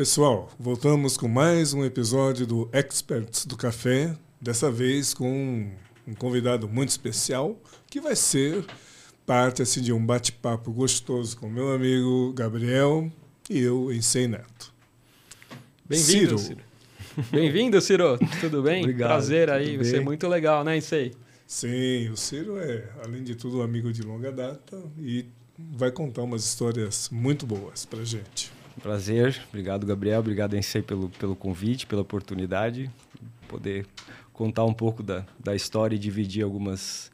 Pessoal, voltamos com mais um episódio do Experts do Café, dessa vez com um convidado muito especial, que vai ser parte assim, de um bate-papo gostoso com meu amigo Gabriel e eu, Ensei Neto. Bem-vindo, Ciro. Ciro. Bem-vindo, Ciro. Tudo bem? Obrigado. Prazer aí, você é muito legal, né, Ensei? Sim, o Ciro é, além de tudo, um amigo de longa data e vai contar umas histórias muito boas pra gente. Prazer, obrigado Gabriel, obrigado Ensei pelo, pelo convite, pela oportunidade, poder contar um pouco da, da história e dividir algumas,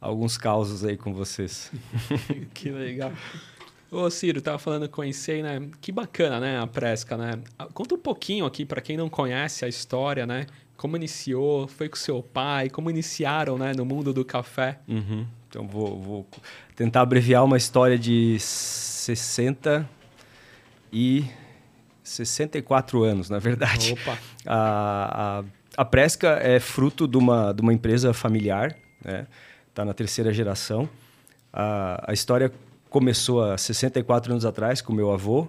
alguns causos aí com vocês. que legal. Ô Ciro, tava falando com o Ensei, né? Que bacana, né, a Presca, né? Conta um pouquinho aqui para quem não conhece a história, né? Como iniciou, foi com seu pai, como iniciaram, né, no mundo do café. Uhum. Então vou, vou tentar abreviar uma história de 60 e 64 anos, na verdade. Opa! A, a, a Presca é fruto de uma, de uma empresa familiar, né? Está na terceira geração. A, a história começou há 64 anos atrás com meu avô,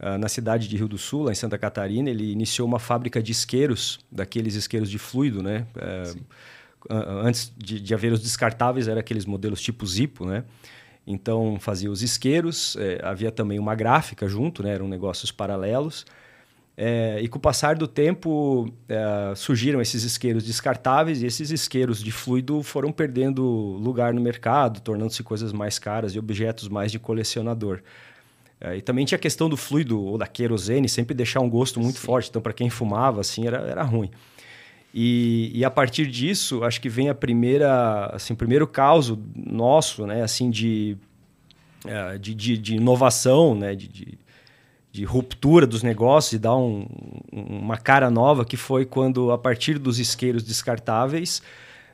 uh, na cidade de Rio do Sul, lá em Santa Catarina. Ele iniciou uma fábrica de isqueiros, daqueles isqueiros de fluido, né? Uh, antes de, de haver os descartáveis, eram aqueles modelos tipo Zippo, né? Então fazia os isqueiros, eh, havia também uma gráfica junto, né? eram negócios paralelos. É, e com o passar do tempo é, surgiram esses isqueiros descartáveis e esses isqueiros de fluido foram perdendo lugar no mercado, tornando-se coisas mais caras e objetos mais de colecionador. É, e também tinha a questão do fluido ou da querosene sempre deixar um gosto muito Sim. forte, então para quem fumava assim era, era ruim. E, e, a partir disso, acho que vem a primeira, assim, o primeiro caso nosso, né, assim, de, é, de, de, de inovação, né, de, de, de, ruptura dos negócios e dar um, uma cara nova, que foi quando, a partir dos isqueiros descartáveis,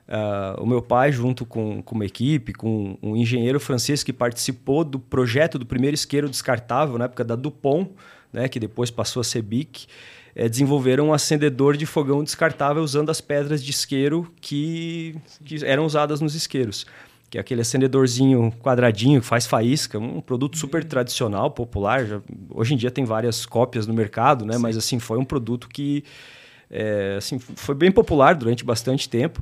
uh, o meu pai, junto com, com uma equipe, com um engenheiro francês que participou do projeto do primeiro isqueiro descartável, na época da Dupont, né, que depois passou a ser BIC, é, desenvolveram um acendedor de fogão descartável usando as pedras de isqueiro que, que eram usadas nos isqueiros. Que é aquele acendedorzinho quadradinho que faz faísca, um produto super uhum. tradicional, popular. Já, hoje em dia tem várias cópias no mercado, né? Mas assim, foi um produto que é, assim, foi bem popular durante bastante tempo.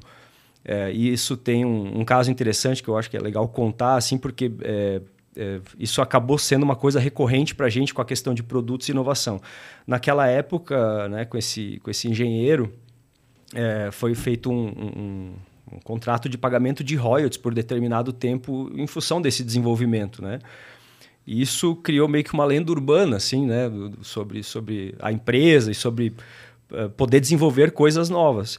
É, e isso tem um, um, caso interessante que eu acho que é legal contar, assim, porque é, é, isso acabou sendo uma coisa recorrente para a gente com a questão de produtos e inovação. Naquela época, né, com, esse, com esse engenheiro, é, foi feito um, um, um, contrato de pagamento de royalties por determinado tempo em função desse desenvolvimento, né? E isso criou meio que uma lenda urbana, assim, né, sobre, sobre a empresa e sobre uh, poder desenvolver coisas novas.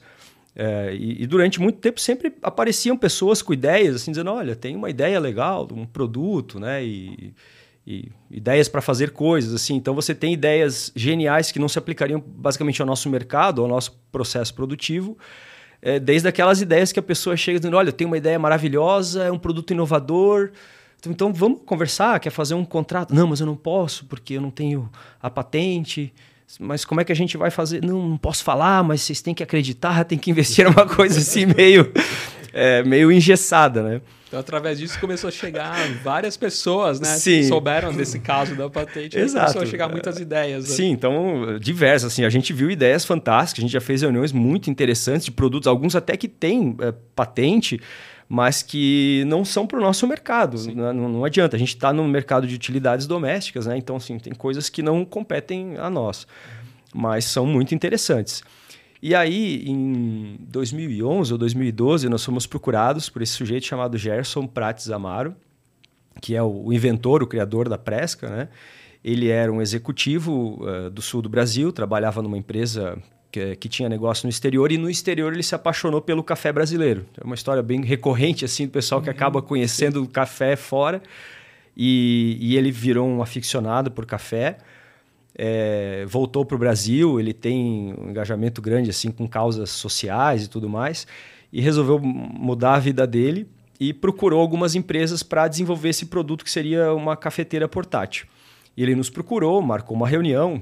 É, e, e, durante muito tempo sempre apareciam pessoas com ideias, assim, dizendo: olha, tem uma ideia legal, um produto, né? E, e ideias para fazer coisas, assim. Então você tem ideias geniais que não se aplicariam basicamente ao nosso mercado, ao nosso processo produtivo. É, desde aquelas ideias que a pessoa chega dizendo: olha, tem uma ideia maravilhosa, é um produto inovador. Então vamos conversar, quer fazer um contrato? Não, mas eu não posso porque eu não tenho a patente mas como é que a gente vai fazer? Não, não posso falar, mas vocês têm que acreditar, tem que investir uma coisa assim meio, é, meio engessada, né? Então, através disso, começou a chegar várias pessoas, né? Sim. Que souberam desse caso da patente. Exato. Começou a chegar muitas ideias. Né? Sim, então, diversas. Assim, a gente viu ideias fantásticas, a gente já fez reuniões muito interessantes de produtos, alguns até que têm é, patente, mas que não são para o nosso mercado. Não, não, adianta, a gente está no mercado de utilidades domésticas, né? então assim, tem coisas que não competem a nós, mas são muito interessantes. E aí, em 2011 ou 2012, nós fomos procurados por esse sujeito chamado Gerson Prates Amaro, que é o, inventor, o criador da Presca, né? Ele era um executivo uh, do sul do Brasil, trabalhava numa empresa que, que, tinha negócio no exterior e no exterior ele se apaixonou pelo café brasileiro. É uma história bem recorrente assim do pessoal que uhum, acaba conhecendo o café fora e, e, ele virou um aficionado por café. É, voltou para o Brasil, ele tem um engajamento grande assim com causas sociais e tudo mais e resolveu mudar a vida dele e procurou algumas empresas para desenvolver esse produto que seria uma cafeteira portátil. E ele nos procurou, marcou uma reunião,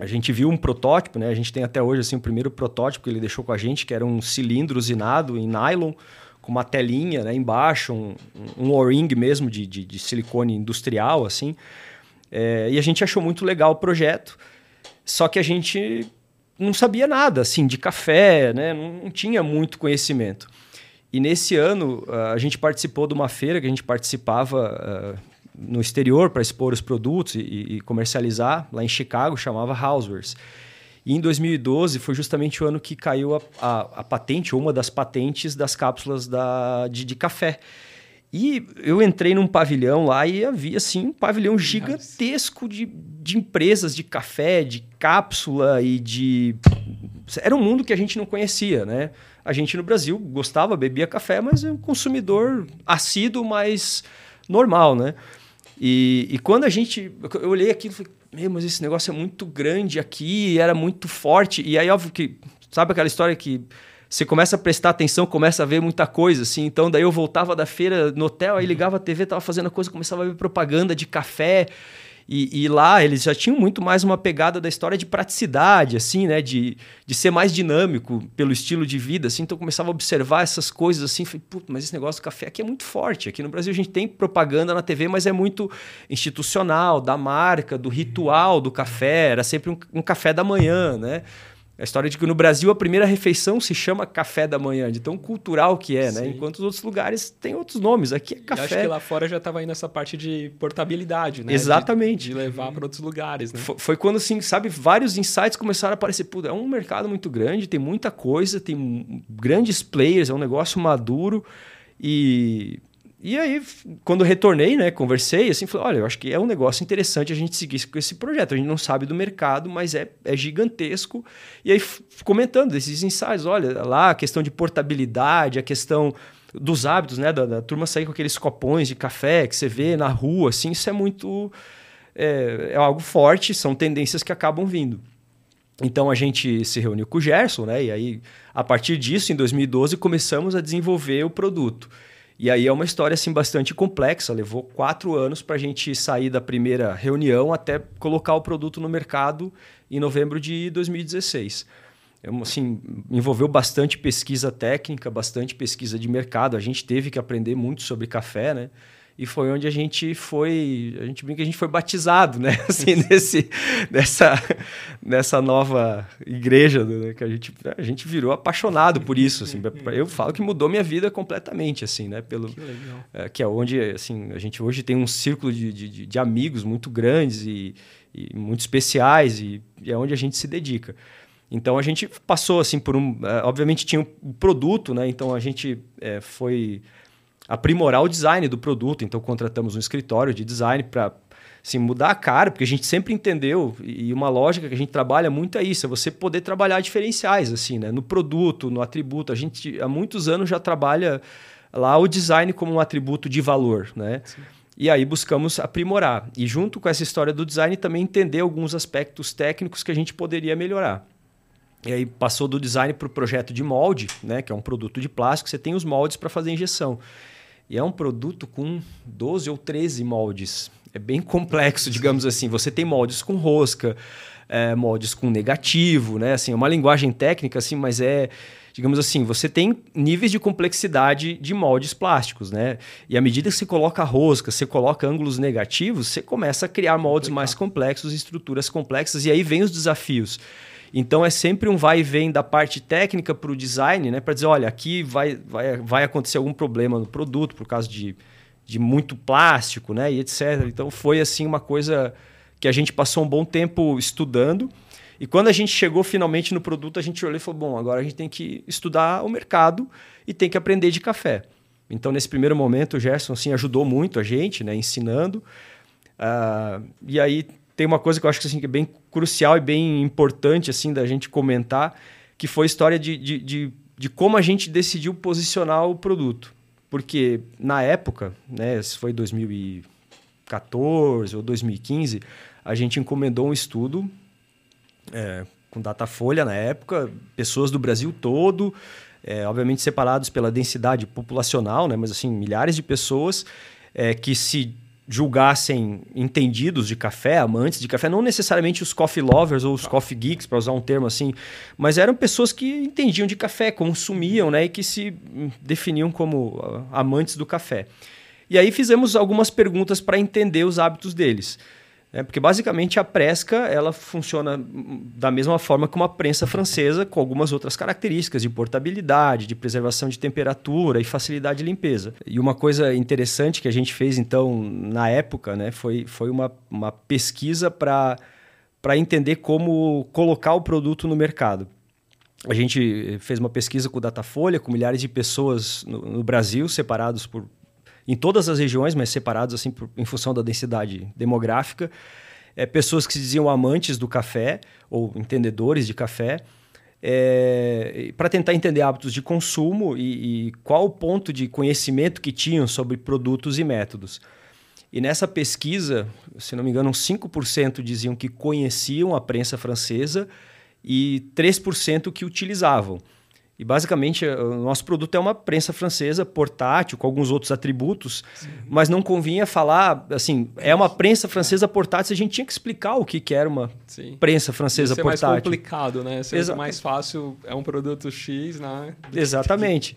a gente viu um protótipo, né? A gente tem até hoje assim o primeiro protótipo que ele deixou com a gente, que era um cilindro usinado em nylon com uma telinha, né, embaixo, um, um O-ring mesmo de, de, de, silicone industrial, assim. É, e a gente achou muito legal o projeto. Só que a gente não sabia nada assim de café, né? não, não tinha muito conhecimento. E nesse ano a gente participou de uma feira que a gente participava uh, no exterior para expor os produtos e, e, comercializar lá em Chicago, chamava Housewares. E em 2012 foi justamente o ano que caiu a, a, a patente, uma das patentes das cápsulas da, de, de café. E eu entrei num pavilhão lá e havia assim um pavilhão gigantesco de, de empresas de café, de cápsula e de. Era um mundo que a gente não conhecia, né? A gente no Brasil gostava, bebia café, mas é um consumidor assíduo, mas normal, né? E, e quando a gente. Eu olhei aquilo e falei, meu, mas esse negócio é muito grande aqui, era muito forte. E aí, óbvio que. Sabe aquela história que você começa a prestar atenção, começa a ver muita coisa, assim. Então, daí eu voltava da feira no hotel, aí ligava a TV, tava fazendo coisa, começava a ver propaganda de café. E, e, lá eles já tinham muito mais uma pegada da história de praticidade, assim, né? De, de ser mais dinâmico pelo estilo de vida, assim. Então eu começava a observar essas coisas, assim. Falei, Puta, mas esse negócio do café aqui é muito forte. Aqui no Brasil a gente tem propaganda na TV, mas é muito institucional, da marca, do ritual do café. Era sempre um, um café da manhã, né? A história de que no Brasil a primeira refeição se chama café da manhã, de tão cultural que é, né? Sim. né? Enquanto os outros lugares têm outros nomes. Aqui é café. Eu acho que lá fora já estava indo essa parte de portabilidade, né? Exatamente. De, de levar para outros lugares, né? Foi, foi, quando, assim, sabe, vários insights começaram a aparecer. Pô, é um mercado muito grande, tem muita coisa, tem grandes players, é um negócio maduro. E e aí, quando retornei, né, conversei, assim, falei, olha, eu acho que é um negócio interessante a gente seguir com esse projeto. A gente não sabe do mercado, mas é, é gigantesco. E aí, comentando esses ensaios, olha, lá a questão de portabilidade, a questão dos hábitos, né, da, da turma sair com aqueles copões de café que você vê na rua, assim, isso é muito... É, é algo forte, são tendências que acabam vindo. Então a gente se reuniu com o Gerson, né? E aí, a partir disso, em 2012, começamos a desenvolver o produto. E aí é uma história assim bastante complexa. Levou quatro anos para a gente sair da primeira reunião até colocar o produto no mercado em novembro de 2016. É assim, envolveu bastante pesquisa técnica, bastante pesquisa de mercado. A gente teve que aprender muito sobre café, né? E foi onde a gente foi, a gente brinca a gente foi batizado, né? Assim, nesse, nessa, nessa nova igreja, né? que a gente, a gente virou apaixonado por isso, assim. Eu falo que mudou minha vida completamente, assim, né? Pelo, que, é, que é onde, assim, a gente hoje tem um círculo de, de, de amigos muito grandes e, e muito especiais e, e é onde a gente se dedica. Então a gente passou assim por um, é, obviamente tinha um produto, né? Então a gente é, foi aprimorar o design do produto. Então, contratamos um escritório de design para assim, mudar a cara, porque a gente sempre entendeu, e uma lógica que a gente trabalha muito é isso, é você poder trabalhar diferenciais, assim, né? No produto, no atributo. A gente, há muitos anos, já trabalha lá o design como um atributo de valor, né? Sim. E aí buscamos aprimorar. E junto com essa história do design, também entender alguns aspectos técnicos que a gente poderia melhorar. E aí passou do design para o projeto de molde, né, que é um produto de plástico, você tem os moldes para fazer injeção. E é um produto com 12 ou 13 moldes. É bem complexo, digamos assim. Você tem moldes com rosca, é, moldes com negativo, né? Assim, é uma linguagem técnica, assim, mas é digamos assim, você tem níveis de complexidade de moldes plásticos, né? E à medida que você coloca rosca, você coloca ângulos negativos, você começa a criar moldes mais complexos, estruturas complexas, e aí vem os desafios. Então é sempre um vai e vem da parte técnica para o design, né? Para dizer, olha, aqui vai, vai, vai acontecer algum problema no produto por causa de, de muito plástico, né? E etc. Então foi assim uma coisa que a gente passou um bom tempo estudando. E quando a gente chegou finalmente no produto, a gente olhou e falou: bom, agora a gente tem que estudar o mercado e tem que aprender de café. Então, nesse primeiro momento, o Gerson assim, ajudou muito a gente, né, ensinando. Uh, e aí tem uma coisa que eu acho que, assim, que é bem crucial e bem importante assim da gente comentar, que foi a história de, de, de, de como a gente decidiu posicionar o produto. Porque na época, né, se foi 2014 ou 2015, a gente encomendou um estudo é, com Datafolha na época, pessoas do Brasil todo, é, obviamente separados pela densidade populacional, né, mas assim, milhares de pessoas é, que se julgassem entendidos de café, amantes de café, não necessariamente os coffee lovers ou os coffee geeks, para usar um termo assim, mas eram pessoas que entendiam de café, consumiam, né, e que se definiam como amantes do café. E aí fizemos algumas perguntas para entender os hábitos deles. É, porque basicamente a presca ela funciona da mesma forma que uma prensa francesa, com algumas outras características de portabilidade, de preservação de temperatura e facilidade de limpeza. E uma coisa interessante que a gente fez então na época né, foi, foi uma, uma pesquisa para entender como colocar o produto no mercado. A gente fez uma pesquisa com o Datafolha, com milhares de pessoas no, no Brasil, separados por em todas as regiões, mas separados assim por, em função da densidade demográfica. É, pessoas que se diziam amantes do café ou entendedores de café, é, para tentar entender hábitos de consumo e, e, qual o ponto de conhecimento que tinham sobre produtos e métodos. E nessa pesquisa, se não me engano, 5% diziam que conheciam a prensa francesa e 3% que utilizavam. E basicamente o nosso produto é uma prensa francesa portátil com alguns outros atributos, Sim. mas não convinha falar assim, é uma prensa francesa portátil, a gente tinha que explicar o que, que era uma Sim. prensa francesa Isso portátil. É mais complicado, né? Seria mais fácil, é um produto X, né? Exatamente.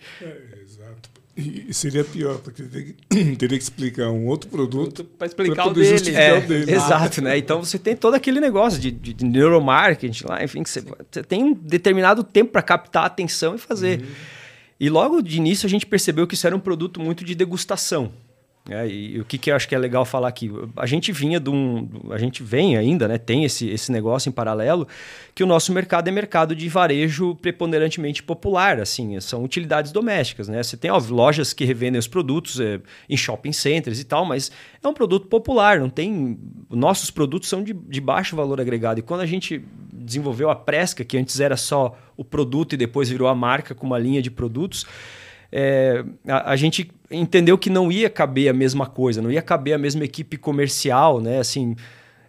E seria pior, porque teria que explicar um outro produto para explicar o dele. É, o dele. Exato, né? Então você tem todo aquele negócio de, de, de neuromarketing lá, enfim, que você, você, tem um determinado tempo para captar a atenção e fazer. Uhum. E logo de início a gente percebeu que isso era um produto muito de degustação. É, e, e, o que, que eu acho que é legal falar aqui? A gente vinha de um. A gente vem ainda, né? Tem esse, esse negócio em paralelo, que o nosso mercado é mercado de varejo preponderantemente popular, assim, são utilidades domésticas, né? Você tem ó, lojas que revendem os produtos é, em shopping centers e tal, mas é um produto popular, não tem. Nossos produtos são de, de baixo valor agregado. E quando a gente desenvolveu a Presca, que antes era só o produto e depois virou a marca com uma linha de produtos é, a, a, gente entendeu que não ia caber a mesma coisa, não ia caber a mesma equipe comercial, né? Assim,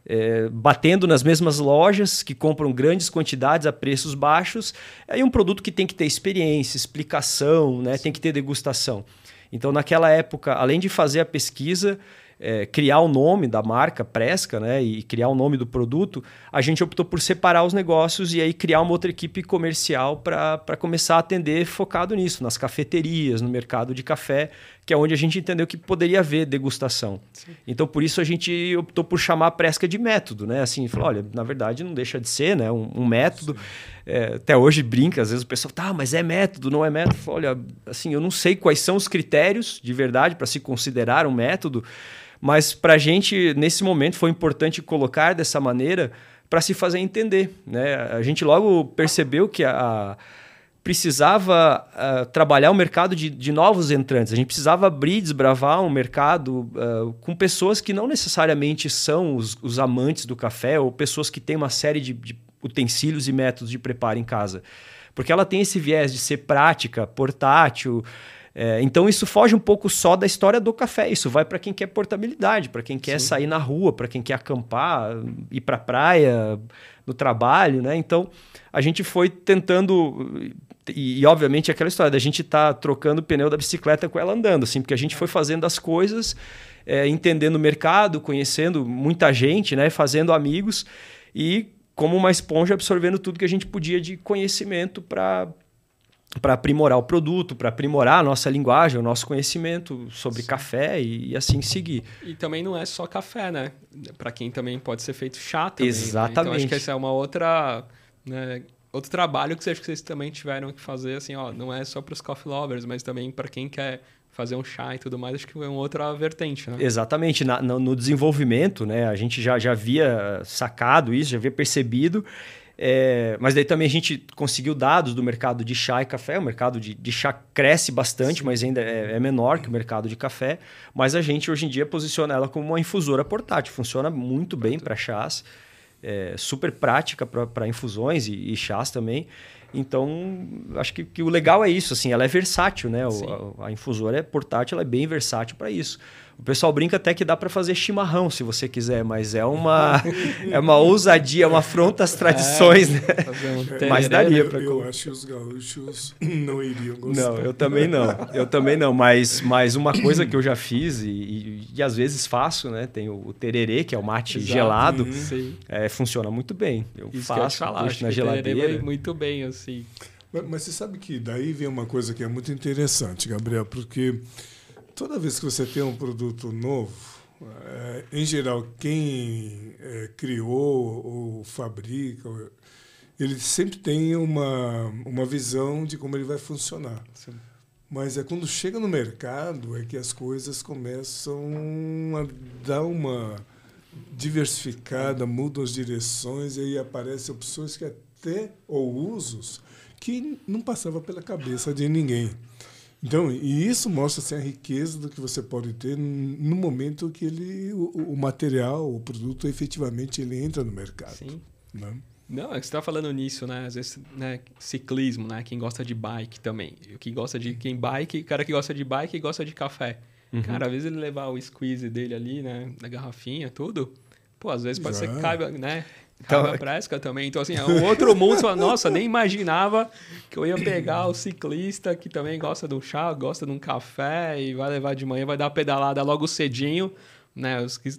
é, batendo nas mesmas lojas que compram grandes quantidades a preços baixos, é um produto que tem que ter experiência, explicação, né? tem que ter degustação. Então, naquela época, além de fazer a pesquisa, é, criar o nome da marca Presca né, e criar o nome do produto, a gente optou por separar os negócios e aí criar uma outra equipe comercial para começar a atender focado nisso, nas cafeterias, no mercado de café, que é onde a gente entendeu que poderia haver degustação. Sim. Então, por isso a gente optou por chamar a Presca de método, né? Assim, falou, olha, na verdade não deixa de ser né, um, um método. É, até hoje brinca, às vezes o pessoal, tá, mas é método, não é método. olha, assim, eu não sei quais são os critérios de verdade para se considerar um método, mas para a gente, nesse momento, foi importante colocar dessa maneira para se fazer entender. Né? A gente logo percebeu que a, a precisava uh, trabalhar o mercado de, de, novos entrantes. A gente precisava abrir, desbravar um mercado uh, com pessoas que não necessariamente são os, os, amantes do café ou pessoas que têm uma série de, de utensílios e métodos de preparo em casa. Porque ela tem esse viés de ser prática, portátil, é, então isso foge um pouco só da história do café. Isso vai para quem quer portabilidade, para quem quer Sim. sair na rua, para quem quer acampar, ir para a praia, no trabalho, né? Então a gente foi tentando e, e, obviamente aquela história da gente estar tá trocando o pneu da bicicleta com ela andando, assim, porque a gente foi fazendo as coisas, é, entendendo o mercado, conhecendo muita gente, né? Fazendo amigos e como uma esponja absorvendo tudo que a gente podia de conhecimento para para aprimorar o produto, para aprimorar a nossa linguagem, o nosso conhecimento sobre Sim. café e, e, assim seguir. E também não é só café, né? Para quem também pode ser feito chá também. Exatamente. Né? Então acho que essa é uma outra, né, outro trabalho que vocês também tiveram que fazer, assim, ó, não é só para os coffee lovers, mas também para quem quer fazer um chá e tudo mais, acho que é uma outra vertente, né? Exatamente. Na, no, no desenvolvimento, né, a gente já, já havia sacado isso, já havia percebido é, mas daí também a gente conseguiu dados do mercado de chá e café. O mercado de, de chá cresce bastante, Sim. mas ainda é, é, menor que o mercado de café. Mas a gente hoje em dia posiciona ela como uma infusora portátil. Funciona muito bem para chás, é, super prática para infusões e, e, chás também. Então, acho que, que, o legal é isso. Assim, ela é versátil, né? O, a, a infusora é portátil, ela é bem versátil para isso. O pessoal brinca até que dá para fazer chimarrão, se você quiser, mas é uma é uma ousadia, é uma afronta às tradições, é, né? Um mas daria para. Eu, eu acho que os gaúchos não iriam gostar. Não, eu também não. Eu também não. Mas, mas uma coisa que eu já fiz e, e, e às vezes faço, né? Tem o, o tererê, que é o mate Exato, gelado. Uhum. É, funciona muito bem. Eu Isso faço, que eu falar, na geladeira. muito bem assim. Mas, mas você sabe que daí vem uma coisa que é muito interessante, Gabriel, porque toda vez que você tem um produto novo, É, em geral, quem é, criou ou fabrica, ele sempre tem uma, uma visão de como ele vai funcionar. Sim. Mas é quando chega no mercado é que as coisas começam a dar uma diversificada, mudam as direções e aí aparecem opções que até ou usos que não passava pela cabeça de ninguém. Então, e isso mostra assim, a riqueza do que você pode ter no momento que ele, o, o material, o produto, efetivamente ele entra no mercado. Sim. Né? Não, é que você está falando nisso, né? Às vezes, né? Ciclismo, né? Quem gosta de bike também. Quem gosta de quem bike, cara que gosta de bike e gosta de café. Uhum. Cara, às vezes ele levar o squeeze dele ali, né? Na garrafinha, tudo. Pô, às vezes pode Já. ser que caiba, né? Então, a Presca também. Então, assim, é um outro mundo. Você fala, Nossa, nem imaginava que eu ia pegar o ciclista que também gosta de um chá, gosta de um café e vai levar de manhã, vai dar uma pedalada logo cedinho. Né? Os que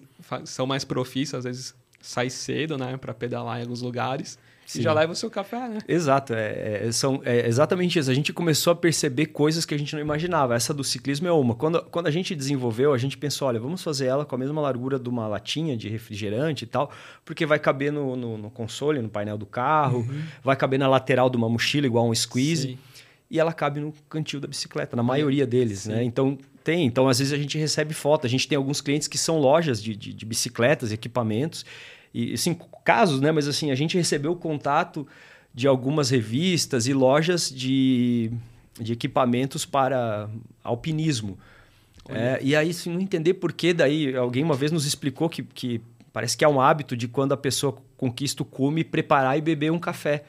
são mais profissos, às vezes sai cedo, né, para pedalar em alguns lugares. Sim. Já leva o seu café, né? Exato, é, é, são, é exatamente isso. A gente começou a perceber coisas que a gente não imaginava. Essa do ciclismo é uma. Quando, quando a gente desenvolveu, a gente pensou, olha, vamos fazer ela com a mesma largura de uma latinha de refrigerante e tal, porque vai caber no, no, no console, no painel do carro, uhum. vai caber na lateral de uma mochila, igual um squeeze. Sim. E ela cabe no cantil da bicicleta, na maioria deles, né? Sim. né? Então, tem. Então, às vezes a gente recebe foto. A gente tem alguns clientes que são lojas de, de, de bicicletas, equipamentos, e assim, casos, né? Mas assim, a gente recebeu contato de algumas revistas e lojas de, de equipamentos para alpinismo. É, e aí, assim, não entender por que daí, alguém uma vez nos explicou que, que parece que é um hábito de quando a pessoa conquista o cume, preparar e beber um café.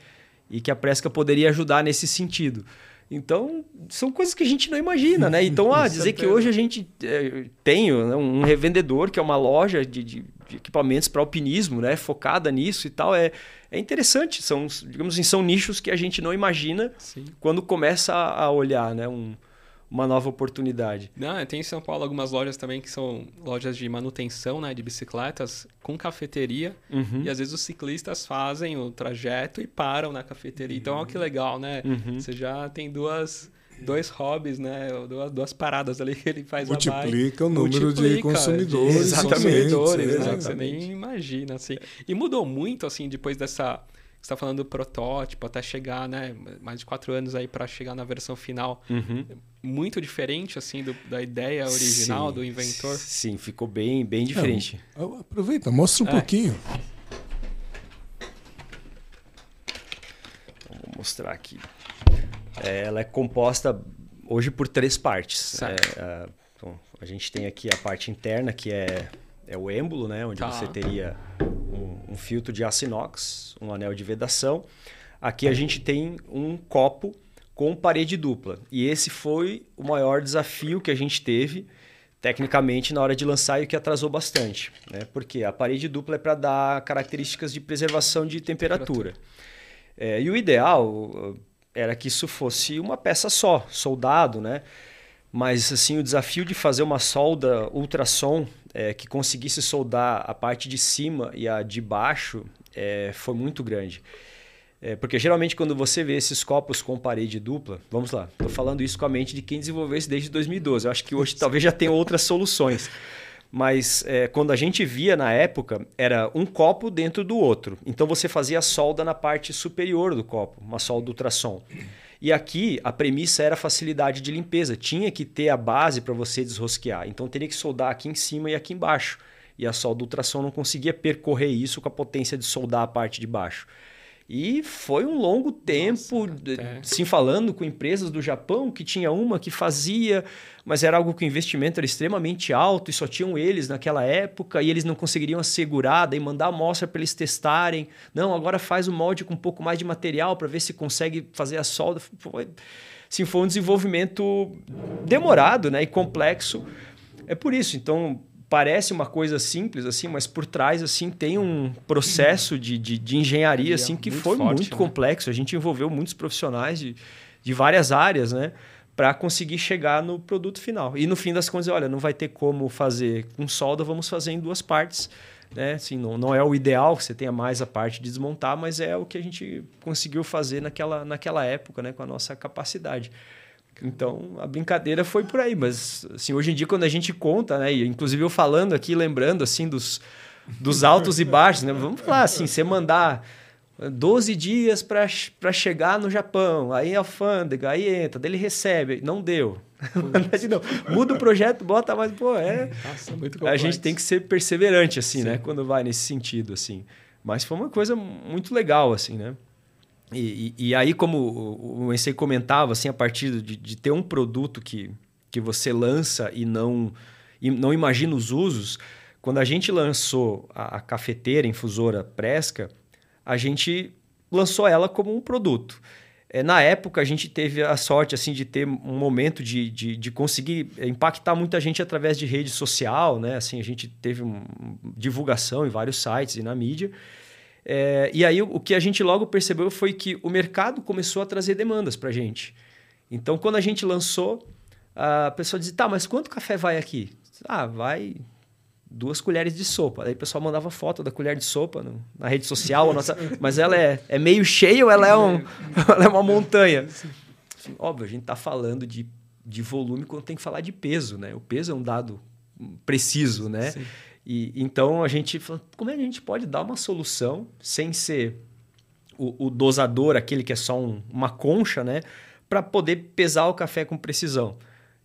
E que a Presca poderia ajudar nesse sentido. Então, são coisas que a gente não imagina, né? Então, ah, dizer que hoje a gente é, tem né, um revendedor, que é uma loja de, de equipamentos para alpinismo, né? Focada nisso e tal, é, é interessante. São, digamos assim, são nichos que a gente não imagina Sim. quando começa a, olhar, né? Um, uma nova oportunidade. Não, tem em São Paulo algumas lojas também que são lojas de manutenção né, de bicicletas com cafeteria. Uhum. E às vezes os ciclistas fazem o trajeto e param na cafeteria. Então, olha que legal, né? Uhum. Você já tem duas dois hobbies, né? Duas, duas paradas ali que ele faz Multiplica o número Multiplica de consumidores. De consumidores, né? Você nem imagina, assim. E mudou muito, assim, depois dessa você está falando do protótipo até chegar, né? Mais de quatro anos aí para chegar na versão final. Uhum. Muito diferente, assim, do, da ideia original sim, do inventor. Sim, ficou bem, bem diferente. É, aproveita, mostra um é. pouquinho. Vou mostrar aqui. É, ela é composta hoje por três partes. É, a, então, a gente tem aqui a parte interna, que é, é o êmbolo, né? Onde tá. você teria um, um filtro de aço inox, um anel de vedação. Aqui a gente tem um copo com parede dupla. E esse foi o maior desafio que a gente teve tecnicamente na hora de lançar e o que atrasou bastante. Né? Porque a parede dupla é para dar características de preservação de temperatura. É, e o ideal era que isso fosse uma peça só, soldado, né? Mas assim, o desafio de fazer uma solda ultrassom é, que conseguisse soldar a parte de cima e a de baixo é, foi muito grande. É, porque geralmente quando você vê esses copos com parede dupla, vamos lá, estou falando isso com a mente de quem desenvolveu isso desde 2012. Eu acho que hoje talvez já tenha outras soluções. Mas é, quando a gente via na época, era um copo dentro do outro. Então você fazia a solda na parte superior do copo, uma solda ultrassom. E aqui a premissa era facilidade de limpeza. Tinha que ter a base para você desrosquear. Então teria que soldar aqui em cima e aqui embaixo. E a solda ultrassom não conseguia percorrer isso com a potência de soldar a parte de baixo. E foi um longo tempo, Nossa, sim, falando com empresas do Japão, que tinha uma que fazia, mas era algo que o investimento era extremamente alto e só tinham eles naquela época e eles não conseguiriam assegurar, daí mandar a amostra para eles testarem. Não, agora faz o molde com um pouco mais de material para ver se consegue fazer a solda. Foi, sim, foi um desenvolvimento demorado né, e complexo. É por isso, então parece uma coisa simples assim, mas por trás assim tem um processo de, de, de engenharia assim que muito foi forte, muito né? complexo. A gente envolveu muitos profissionais de, de várias áreas, né? Para conseguir chegar no produto final. E no fim das contas, olha, não vai ter como fazer com solda, vamos fazer em duas partes. Né? Assim, não, não é o ideal que você tenha mais a parte de desmontar, mas é o que a gente conseguiu fazer naquela, naquela época, né? com a nossa capacidade. Então, a brincadeira foi por aí. Mas, assim, hoje em dia, quando a gente conta, né? E, inclusive eu falando aqui, lembrando, assim, dos, dos altos e baixos, né? Vamos falar assim, você mandar 12 dias para chegar no Japão, aí alfândega, aí entra, daí ele recebe, não deu. não. Muda o projeto, bota mais, pô, é. Nossa, a gente tem que ser perseverante assim, né, Sim. né, quando vai nesse sentido assim. Mas foi uma coisa muito legal assim, né? E, e, e aí como o Ensei comentava assim, a partir de, de ter um produto que que você lança e não e não imagina os usos, quando a gente lançou a, a cafeteira infusora Presca, a gente lançou ela como um produto. É, na época, a gente teve a sorte assim de ter um momento de, de, de, conseguir impactar muita gente através de rede social. Né? Assim, a gente teve uma divulgação em vários sites e na mídia. É, e aí, o que a gente logo percebeu foi que o mercado começou a trazer demandas para a gente. Então, quando a gente lançou, a pessoa dizia: tá, mas quanto café vai aqui? Ah, vai duas colheres de sopa. Aí o pessoal mandava foto da colher de sopa no, na rede social. nossa, mas ela é, é meio cheia ou ela é, um, ela é uma montanha? Assim, óbvio, a gente está falando de, de volume quando tem que falar de peso. Né? O peso é um dado preciso. Né? E, então a gente falou, como é que a gente pode dar uma solução sem ser o, o dosador, aquele que é só um, uma concha, né? para poder pesar o café com precisão?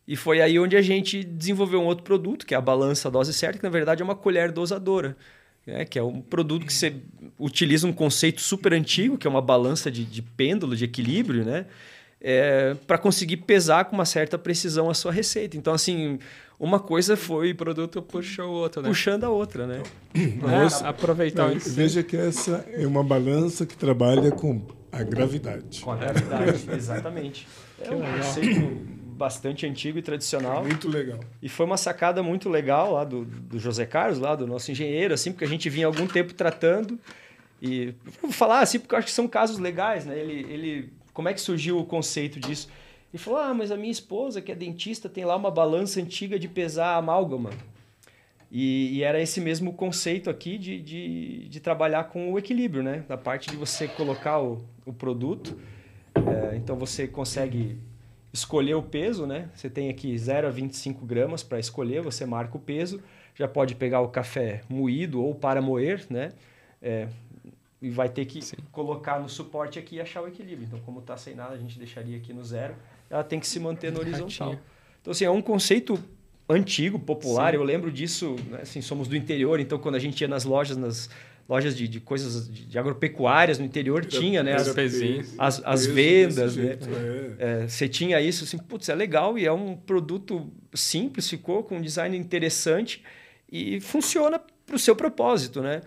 E foi aí onde a gente desenvolveu um outro produto, que é a balança dose certa, que na verdade é uma colher dosadora. Né? Que é um produto que você utiliza um conceito super antigo, que é uma balança de, de pêndulo, de equilíbrio, né? É, para conseguir pesar com uma certa precisão a sua receita. Então, assim, uma coisa foi. O produto puxou o outro, né? Puxando a outra, né? É, aproveitar isso. Veja que essa é uma balança que trabalha com a gravidade. Com a gravidade, exatamente. É um conceito bastante antigo e tradicional. Muito legal. E foi uma sacada muito legal lá do, do José Carlos, lá do nosso engenheiro, assim, porque a gente vinha algum tempo tratando. E vou falar assim, porque eu acho que são casos legais, né? Ele, ele, como é que surgiu o conceito disso? Ele falou: Ah, mas a minha esposa, que é dentista, tem lá uma balança antiga de pesar amálgama. E, e, era esse mesmo conceito aqui de, de, de, trabalhar com o equilíbrio, né? Da parte de você colocar o, o produto. É, então você consegue escolher o peso, né? Você tem aqui 0 a 25 gramas para escolher, você marca o peso. Já pode pegar o café moído ou para moer, né? É, e vai ter que Sim. colocar no suporte aqui e achar o equilíbrio. Então, como está sem nada, a gente deixaria aqui no zero. Ela tem que se manter no horizontal. Então, assim, é um conceito antigo, popular. Sim. Eu lembro disso, né? assim, somos do interior, então quando a gente ia nas lojas, nas lojas de, de coisas de, de, agropecuárias no interior tinha, né? As, as, as vendas, né? É. É, você tinha isso, assim, putz, é legal e é um produto simples, ficou com um design interessante e funciona para o seu propósito, né?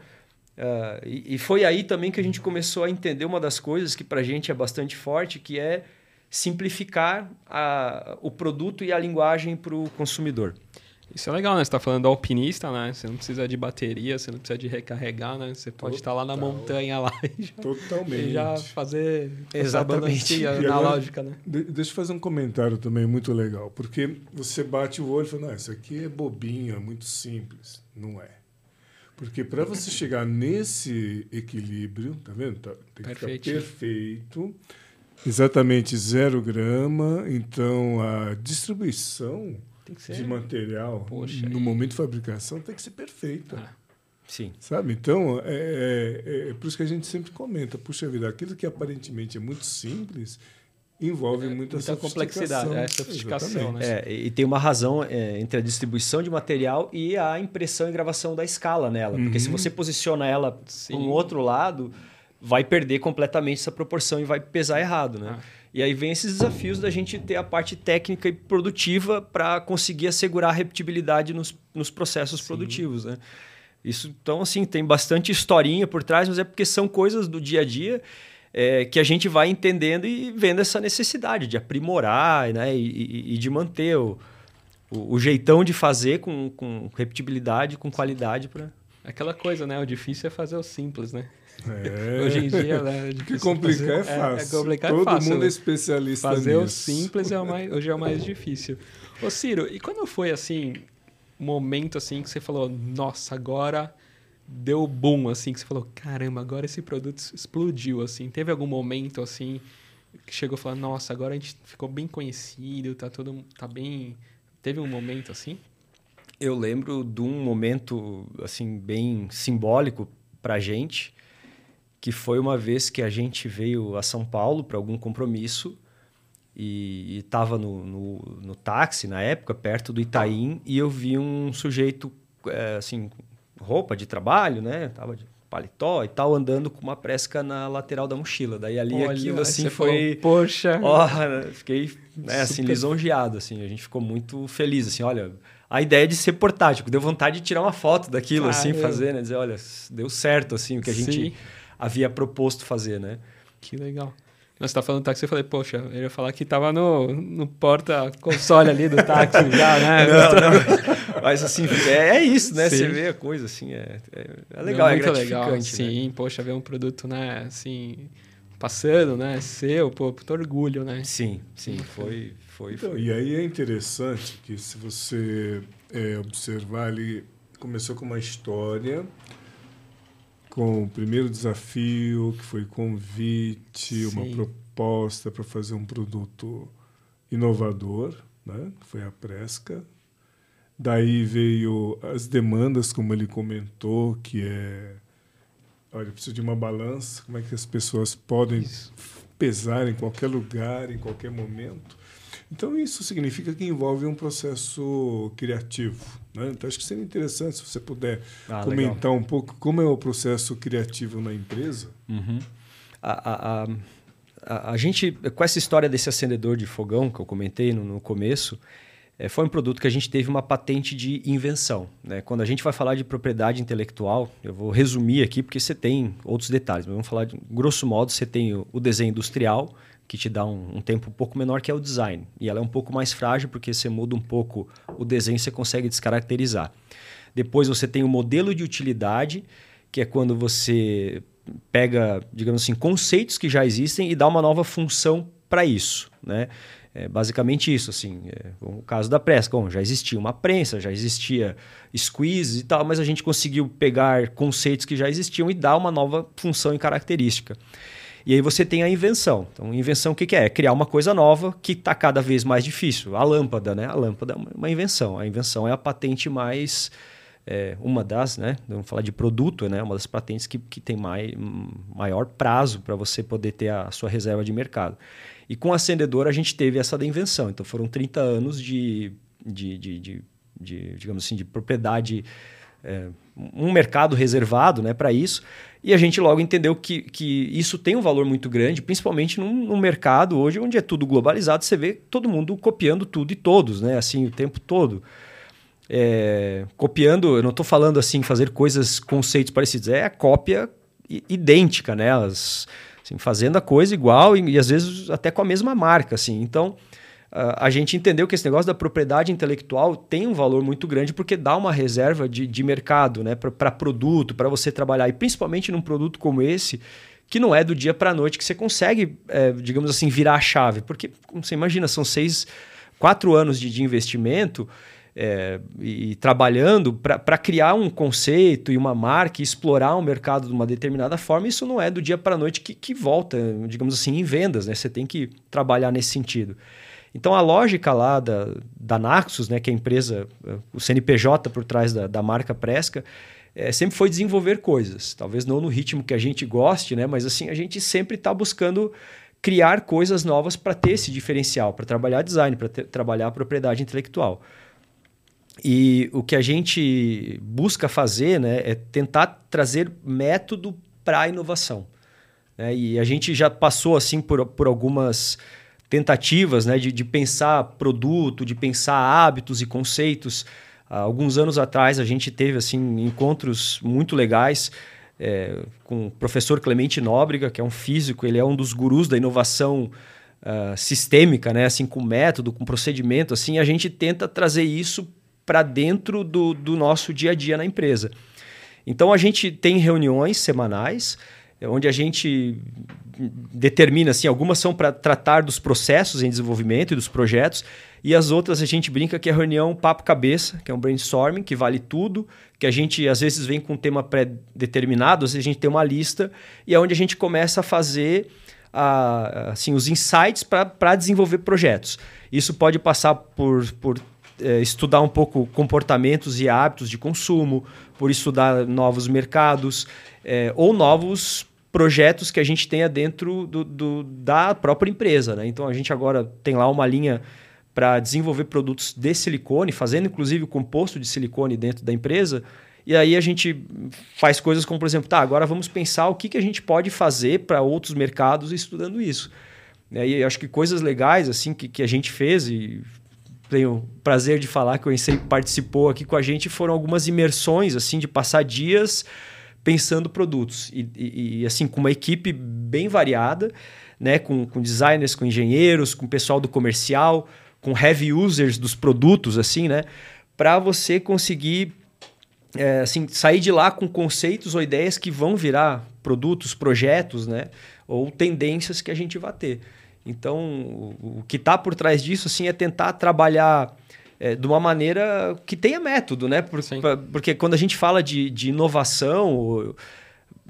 Uh, e, e, foi aí também que a gente começou a entender uma das coisas que para a gente é bastante forte, que é simplificar a, o produto e a linguagem para o consumidor. Isso é legal, né? Você está falando do alpinista, né? Você não precisa de bateria, você não precisa de recarregar, né? Você pode Total. estar lá na montanha lá e já, Totalmente. E já fazer exatamente na lógica, né? Deixa eu fazer um comentário também muito legal, porque você bate o olho e fala, não, isso aqui é bobinho, é muito simples. Não é. Porque para você chegar nesse equilíbrio, tá vendo? Tá, tem que ficar perfeito. Exatamente zero grama. Então a distribuição de material Poxa, no momento de fabricação tem que ser perfeita. Ah, sim. Sabe? Então, é, é, é, por isso que a gente sempre comenta, puxa vida, aquilo que aparentemente é muito simples envolve é, muita, muita complexidade, é, sofisticação. Né? É, e tem uma razão é, entre a distribuição de material e a impressão e gravação da escala nela. Uhum. Porque se você posiciona ela para um outro lado, vai perder completamente essa proporção e vai pesar errado. Né? Ah. E aí vem esses desafios da gente ter a parte técnica e produtiva para conseguir assegurar a repetibilidade nos, nos processos Sim. produtivos, né? Isso, então, assim, tem bastante historinha por trás, mas é porque são coisas do dia a dia é, que a gente vai entendendo e vendo essa necessidade de aprimorar né? e, e, e de manter o, o, o, jeitão de fazer com, com repetibilidade, com qualidade. Pra... Aquela coisa, né? O difícil é fazer o simples, né? É. Hoje em dia, né? É que complicar é fácil. É, é complicar Todo é fácil. mundo é especialista Fazer nisso. o simples é o mais, hoje é o mais difícil. Ô Ciro, e quando foi assim, um momento assim que você falou, nossa, agora deu boom assim, que você falou, caramba, agora esse produto explodiu assim. Teve algum momento assim que chegou falando, nossa, agora a gente ficou bem conhecido, tá todo, tá bem. Teve um momento assim? Eu lembro de um momento assim bem simbólico para gente, que foi uma vez que a gente veio a São Paulo para algum compromisso e estava no, no, no, táxi na época perto do Itaim e eu vi um sujeito é, assim roupa de trabalho, né? Tava de paletó e tal, andando com uma presca na lateral da mochila. Daí ali Olha, aquilo assim foi. Falou, Poxa! Ó, fiquei né, assim, lisonjeado. Assim, a gente ficou muito feliz. Assim, olha, a ideia de ser portátil, deu vontade de tirar uma foto daquilo, assim, fazer, né? Dizer, olha, deu certo assim, o que a gente Sim. Havia proposto fazer, né? Que legal. Nós tá falando táxi, eu falei, poxa, eu ia falar que tava no, no porta-console ali do táxi já, né? Não, não. Mas assim, é, é isso, né? Sim. Você vê a coisa, assim, é, é, é legal, não, é gratificante. Legal. Né? Sim, poxa, ver um produto, né, assim, passando, né? Seu, pô, puto orgulho, né? Sim, sim, foi. foi, então, foi. E aí é interessante que se você é, observar ali, começou com uma história com o primeiro desafio, que foi convite, Sim. uma proposta para fazer um produto inovador, né? foi a Presca. Daí veio as demandas, como ele comentou, que é, olha, preciso de uma balança, como é que as pessoas podem Isso. pesar em qualquer lugar, em qualquer momento. Então, isso significa que envolve um processo criativo. Né? Então, acho que seria interessante se você puder ah, comentar legal. um pouco como é o processo criativo na empresa. Uhum. A, a, a, a, gente, com essa história desse acendedor de fogão que eu comentei no, no começo, é, foi um produto que a gente teve uma patente de invenção. Né? Quando a gente vai falar de propriedade intelectual, eu vou resumir aqui porque você tem outros detalhes, mas vamos falar de grosso modo, você tem o, o desenho industrial, que te dá um, um, tempo um pouco menor, que é o design. E ela é um pouco mais frágil, porque você muda um pouco o desenho, você consegue descaracterizar. Depois você tem o modelo de utilidade, que é quando você pega, digamos assim, conceitos que já existem e dá uma nova função para isso. Né? É basicamente isso. Assim, é, o caso da prensa, bom, já existia uma prensa, já existia squeeze e tal, mas a gente conseguiu pegar conceitos que já existiam e dar uma nova função e característica. E aí você tem a invenção. Então, invenção o que, que é? é criar uma coisa nova que está cada vez mais difícil. A lâmpada, né? A lâmpada é uma invenção. A invenção é a patente mais... É, uma das, né? Vamos falar de produto, né? Uma das patentes que, que tem mai, maior prazo para você poder ter a sua reserva de mercado. E com o acendedor a gente teve essa da invenção. Então foram 30 anos de, de, de, de, de digamos assim, de propriedade é, um mercado reservado né, para isso. E a gente logo entendeu que, que isso tem um valor muito grande, principalmente num, num, mercado hoje onde é tudo globalizado, você vê todo mundo copiando tudo e todos, né? Assim, o tempo todo. É, copiando, eu não estou falando assim, fazer coisas, conceitos parecidos, é a cópia idêntica, né? As, assim, fazendo a coisa igual e, e às vezes até com a mesma marca, assim. Então, a gente entendeu que esse negócio da propriedade intelectual tem um valor muito grande porque dá uma reserva de, de mercado né, para produto, para você trabalhar. E principalmente num produto como esse, que não é do dia para a noite que você consegue, é, digamos assim, virar a chave. Porque, como você imagina, são seis, quatro anos de, de investimento é, e, e trabalhando para criar um conceito e uma marca e explorar o um mercado de uma determinada forma. Isso não é do dia para a noite que, que volta, digamos assim, em vendas. Né? Você tem que trabalhar nesse sentido. Então a lógica lá da, da Naxos, né, que é a empresa, eh, o CNPJ por trás da, da marca Presca, é, sempre foi desenvolver coisas. Talvez não no ritmo que a gente goste, né, mas assim a gente sempre está buscando criar coisas novas para ter esse diferencial, para trabalhar design, para trabalhar a propriedade intelectual. E o que a gente busca fazer né, é tentar trazer método para a inovação. Né? E a gente já passou assim por, por algumas tentativas né, de, de pensar produto, de pensar hábitos e conceitos. Há alguns anos atrás a gente teve assim encontros muito legais é, com o professor Clemente Nóbrega, que é um físico, ele é um dos gurus da inovação uh, sistêmica, né, assim com método, com procedimento, assim a gente tenta trazer isso para dentro do, do nosso dia a dia na empresa. Então a gente tem reuniões semanais onde a gente determina assim, algumas são para tratar dos processos em desenvolvimento e dos projetos, e as outras a gente brinca que é reunião papo cabeça, que é um brainstorming que vale tudo, que a gente às vezes vem com um tema pré-determinado, às vezes a gente tem uma lista e é onde a gente começa a fazer a, assim, os insights para desenvolver projetos. Isso pode passar por, por é, estudar um pouco comportamentos e hábitos de consumo, por estudar novos mercados é, ou novos projetos que a gente tenha dentro do, do, da própria empresa. Né? Então a gente agora tem lá uma linha para desenvolver produtos de silicone, fazendo inclusive o composto de silicone dentro da empresa. E aí a gente faz coisas como, por exemplo, tá, agora vamos pensar o que, que a gente pode fazer para outros mercados estudando isso. E aí acho que coisas legais assim que, que a gente fez e tenho o prazer de falar que o Ensei participou aqui com a gente foram algumas imersões assim de passar dias pensando produtos e, e, e assim com uma equipe bem variada, né, com, com designers, com engenheiros, com pessoal do comercial, com heavy users dos produtos assim, né, para você conseguir é, assim, sair de lá com conceitos ou ideias que vão virar produtos, projetos, né? Ou tendências que a gente vai ter. Então, o, o que está por trás disso, assim, é tentar trabalhar é, de uma maneira que tenha método, né? Por, pra, porque quando a gente fala de, de inovação,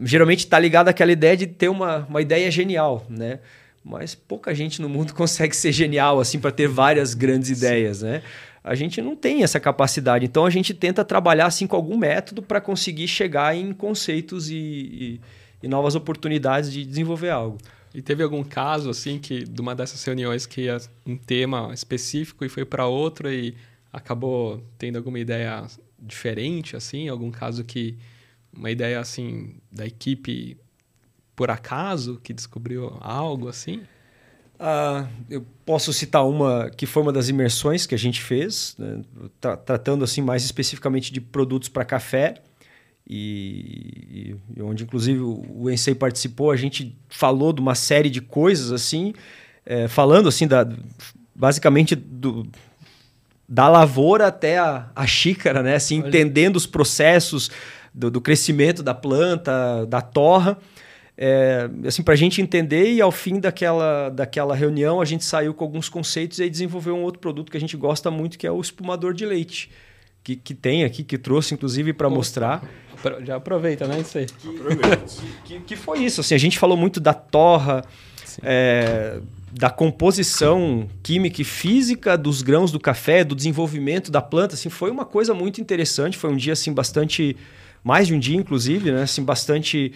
geralmente está ligado àquela ideia de ter uma, uma ideia genial, né? Mas pouca gente no mundo consegue ser genial assim para ter várias grandes ideias, né? a gente não tem essa capacidade. Então a gente tenta trabalhar assim com algum método para conseguir chegar em conceitos e, e, e, novas oportunidades de desenvolver algo. E teve algum caso assim que de uma dessas reuniões que ia um tema específico e foi para outro e acabou tendo alguma ideia diferente assim, algum caso que uma ideia assim da equipe por acaso que descobriu algo assim? Uh, eu posso citar uma que foi uma das imersões que a gente fez, né? Tra tratando assim mais especificamente de produtos para café. E, e, onde inclusive o Ensei participou, a gente falou de uma série de coisas assim, é, falando assim da basicamente do, da lavoura até a, a xícara, né? Assim, entendendo os processos do, do crescimento da planta, da torra é, assim, para a gente entender e ao fim daquela, daquela reunião a gente saiu com alguns conceitos e desenvolveu um outro produto que a gente gosta muito, que é o espumador de leite. Que, que tem aqui, que trouxe inclusive para mostrar. Já aproveita, né? Isso aí. Que, que, que, foi isso. Assim, a gente falou muito da torra, é, da composição química e física dos grãos do café, do desenvolvimento da planta. Assim, foi uma coisa muito interessante. Foi um dia assim, bastante. Mais de um dia, inclusive, né? Assim, bastante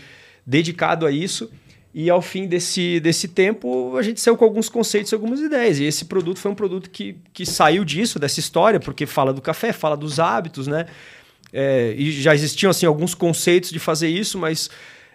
dedicado a isso. E ao fim desse, desse tempo, a gente saiu com alguns conceitos e algumas ideias. E esse produto foi um produto que, que saiu disso, dessa história, porque fala do café, fala dos hábitos, né? É, e já existiam assim alguns conceitos de fazer isso, mas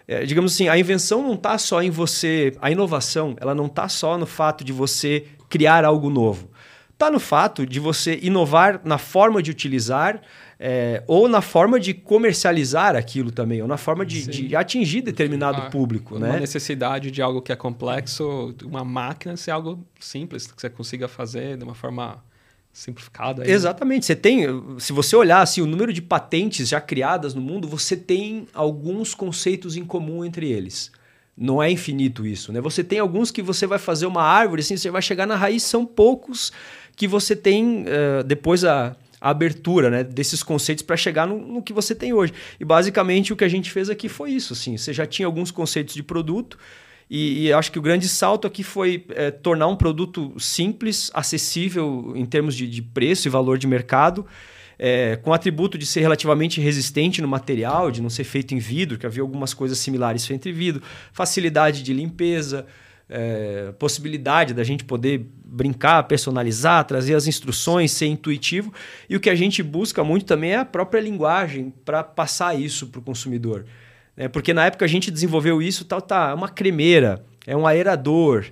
é, digamos assim, a invenção não está só em você, a inovação, ela não está só no fato de você criar algo novo. Está no fato de você inovar na forma de utilizar, é, ou na forma de comercializar aquilo também, ou na forma de, de atingir determinado ah, público. Uma né? necessidade de algo que é complexo, uma máquina ser algo simples, que você consiga fazer de uma forma simplificada. Aí. Exatamente. Você tem, se você olhar assim, o número de patentes já criadas no mundo, você tem alguns conceitos em comum entre eles. Não é infinito isso, né? Você tem alguns que você vai fazer uma árvore, assim, você vai chegar na raiz, são poucos que você tem uh, depois a a abertura né, desses conceitos para chegar no, no, que você tem hoje. E basicamente o que a gente fez aqui foi isso. Assim, você já tinha alguns conceitos de produto, e, e acho que o grande salto aqui foi é, tornar um produto simples, acessível em termos de, de preço e valor de mercado. É, com atributo de ser relativamente resistente no material, de não ser feito em vidro, que havia algumas coisas similares feitas em vidro, facilidade de limpeza, é, possibilidade da gente poder brincar, personalizar, trazer as instruções, ser intuitivo. E o que a gente busca muito também é a própria linguagem para passar isso para o consumidor. É, porque na época a gente desenvolveu isso, tal, tá, é uma cremeira, é um aerador.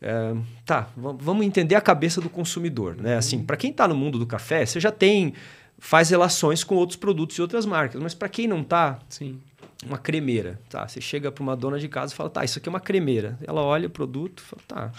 É, tá, vamos entender a cabeça do consumidor. Né? Assim, para quem está no mundo do café, você já tem faz relações com outros produtos e outras marcas, mas para quem não está, uma cremeira. Tá, você chega para uma dona de casa e fala, tá, isso aqui é uma cremeira. Ela olha o produto e fala, tá,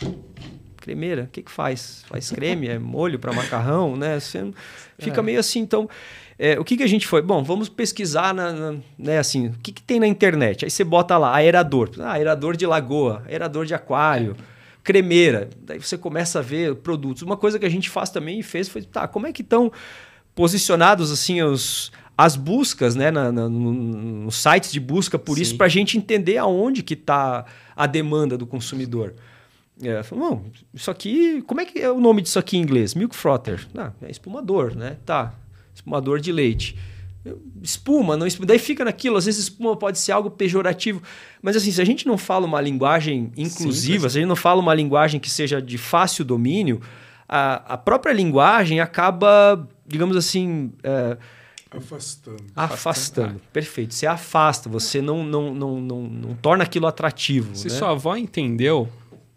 cremeira, o que que faz? Faz creme, é molho para macarrão, né? Você fica é. meio assim, então... É, o que, que a gente foi? Bom, vamos pesquisar na, na, né, assim, o que, que tem na internet. Aí você bota lá, aerador. Ah, aerador de lagoa, aerador de aquário, cremeira. Daí você começa a ver produtos. Uma coisa que a gente faz também e fez foi, tá, como é que estão posicionados assim os, as buscas, né, na, na, no, nos sites de busca por Sim. isso, para a gente entender aonde que está a demanda do consumidor. É, falou, isso aqui, como é que é o nome disso aqui em inglês? Milk frother. Ah, é espumador, né? Tá, espumador de leite. Espuma, não espuma. Daí fica naquilo, às vezes espuma pode ser algo pejorativo. Mas assim, se a gente não fala uma linguagem inclusiva, Sim, se a gente não fala uma linguagem que seja de fácil domínio, a, a própria linguagem acaba, digamos assim. É, Afastando. Afastando. Perfeito. Você afasta, você não, não, não, não, não torna aquilo atrativo. Se né? sua avó entendeu,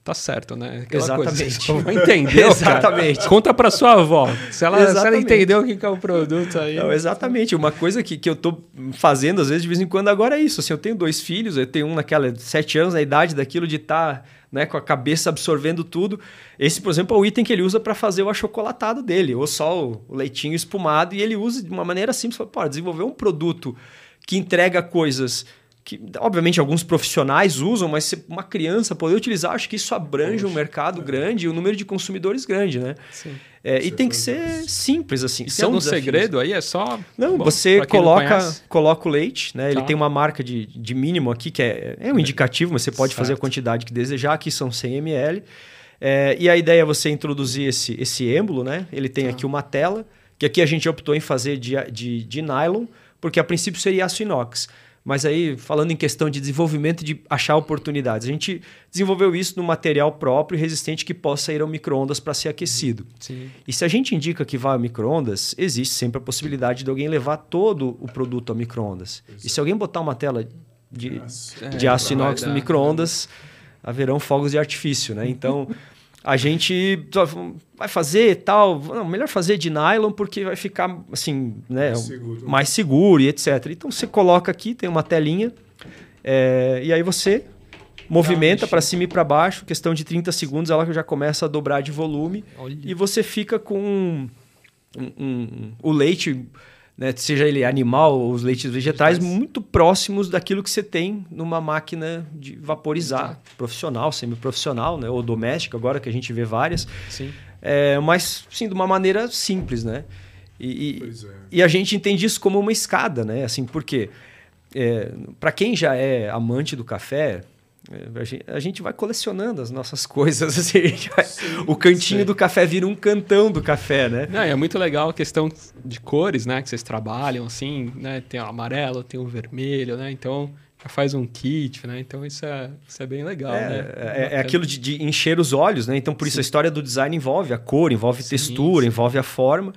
tá certo, né? Aquela Exatamente. Coisa, entendeu? exatamente. Cara, conta para sua avó. Se ela, se ela entendeu o que é o produto aí. Não, exatamente. Uma coisa que, que eu tô fazendo, às vezes, de vez em quando, agora é isso. Assim, eu tenho dois filhos, eu tenho um naquela sete anos, a idade daquilo de estar. Tá né, com a cabeça absorvendo tudo. Esse, por exemplo, é o item que ele usa para fazer o achocolatado dele, ou só o leitinho espumado, e ele usa de uma maneira simples, para desenvolver um produto que entrega coisas que obviamente alguns profissionais usam, mas se uma criança poder utilizar, acho que isso abrange Poxa, um mercado é. grande e um número de consumidores grande, né? Sim. É, e tem que ser simples assim. E São um segredo aí é só não. Bom, você coloca não coloca o leite, né? Tá. Ele tem uma marca de, de mínimo aqui que é, é um indicativo, mas você pode certo. fazer a quantidade que desejar. Aqui são 100 ml. É, e a ideia é você introduzir esse esse êmbolo, né? Ele tem tá. aqui uma tela que aqui a gente optou em fazer de, de, de nylon porque a princípio seria aço inox. Mas aí, falando em questão de desenvolvimento de achar oportunidades, a gente desenvolveu isso no material próprio e resistente que possa ir ao micro-ondas para ser aquecido. Sim. E se a gente indica que vai ao micro-ondas, existe sempre a possibilidade de alguém levar todo o produto ao micro-ondas. E se alguém botar uma tela de, de aço inox no micro-ondas, haverão fogos de artifício, né? Então, a gente vai fazer tal, não, melhor fazer de nylon porque vai ficar assim, né, mais seguro, mais seguro e etc. Então você coloca aqui, tem uma telinha, é, e aí você movimenta para cima e para baixo, questão de 30 segundos ela já começa a dobrar de volume Olha. e você fica com um, um, um, o leite né, seja ele animal ou os leites vegetais, muito próximos daquilo que você tem numa máquina de vaporizar, tá. profissional, semiprofissional, né, ou doméstica, agora que a gente vê várias. Sim. É, mas, sim, de uma maneira simples, né? E, é. e, a gente entende isso como uma escada, né? Assim, porque é, para quem já é amante do café, a gente vai colecionando as nossas coisas. Assim, sim, o cantinho sim. do café vira um cantão do café, né? Não, é muito legal a questão de cores, né? Que vocês trabalham, assim, né? Tem o amarelo, tem o vermelho, né? Então, já faz um kit, né? Então, isso é, isso é bem legal, é, né? É, é aquilo de, de, encher os olhos, né? Então, por isso, a história do design envolve a cor, envolve textura, envolve a forma.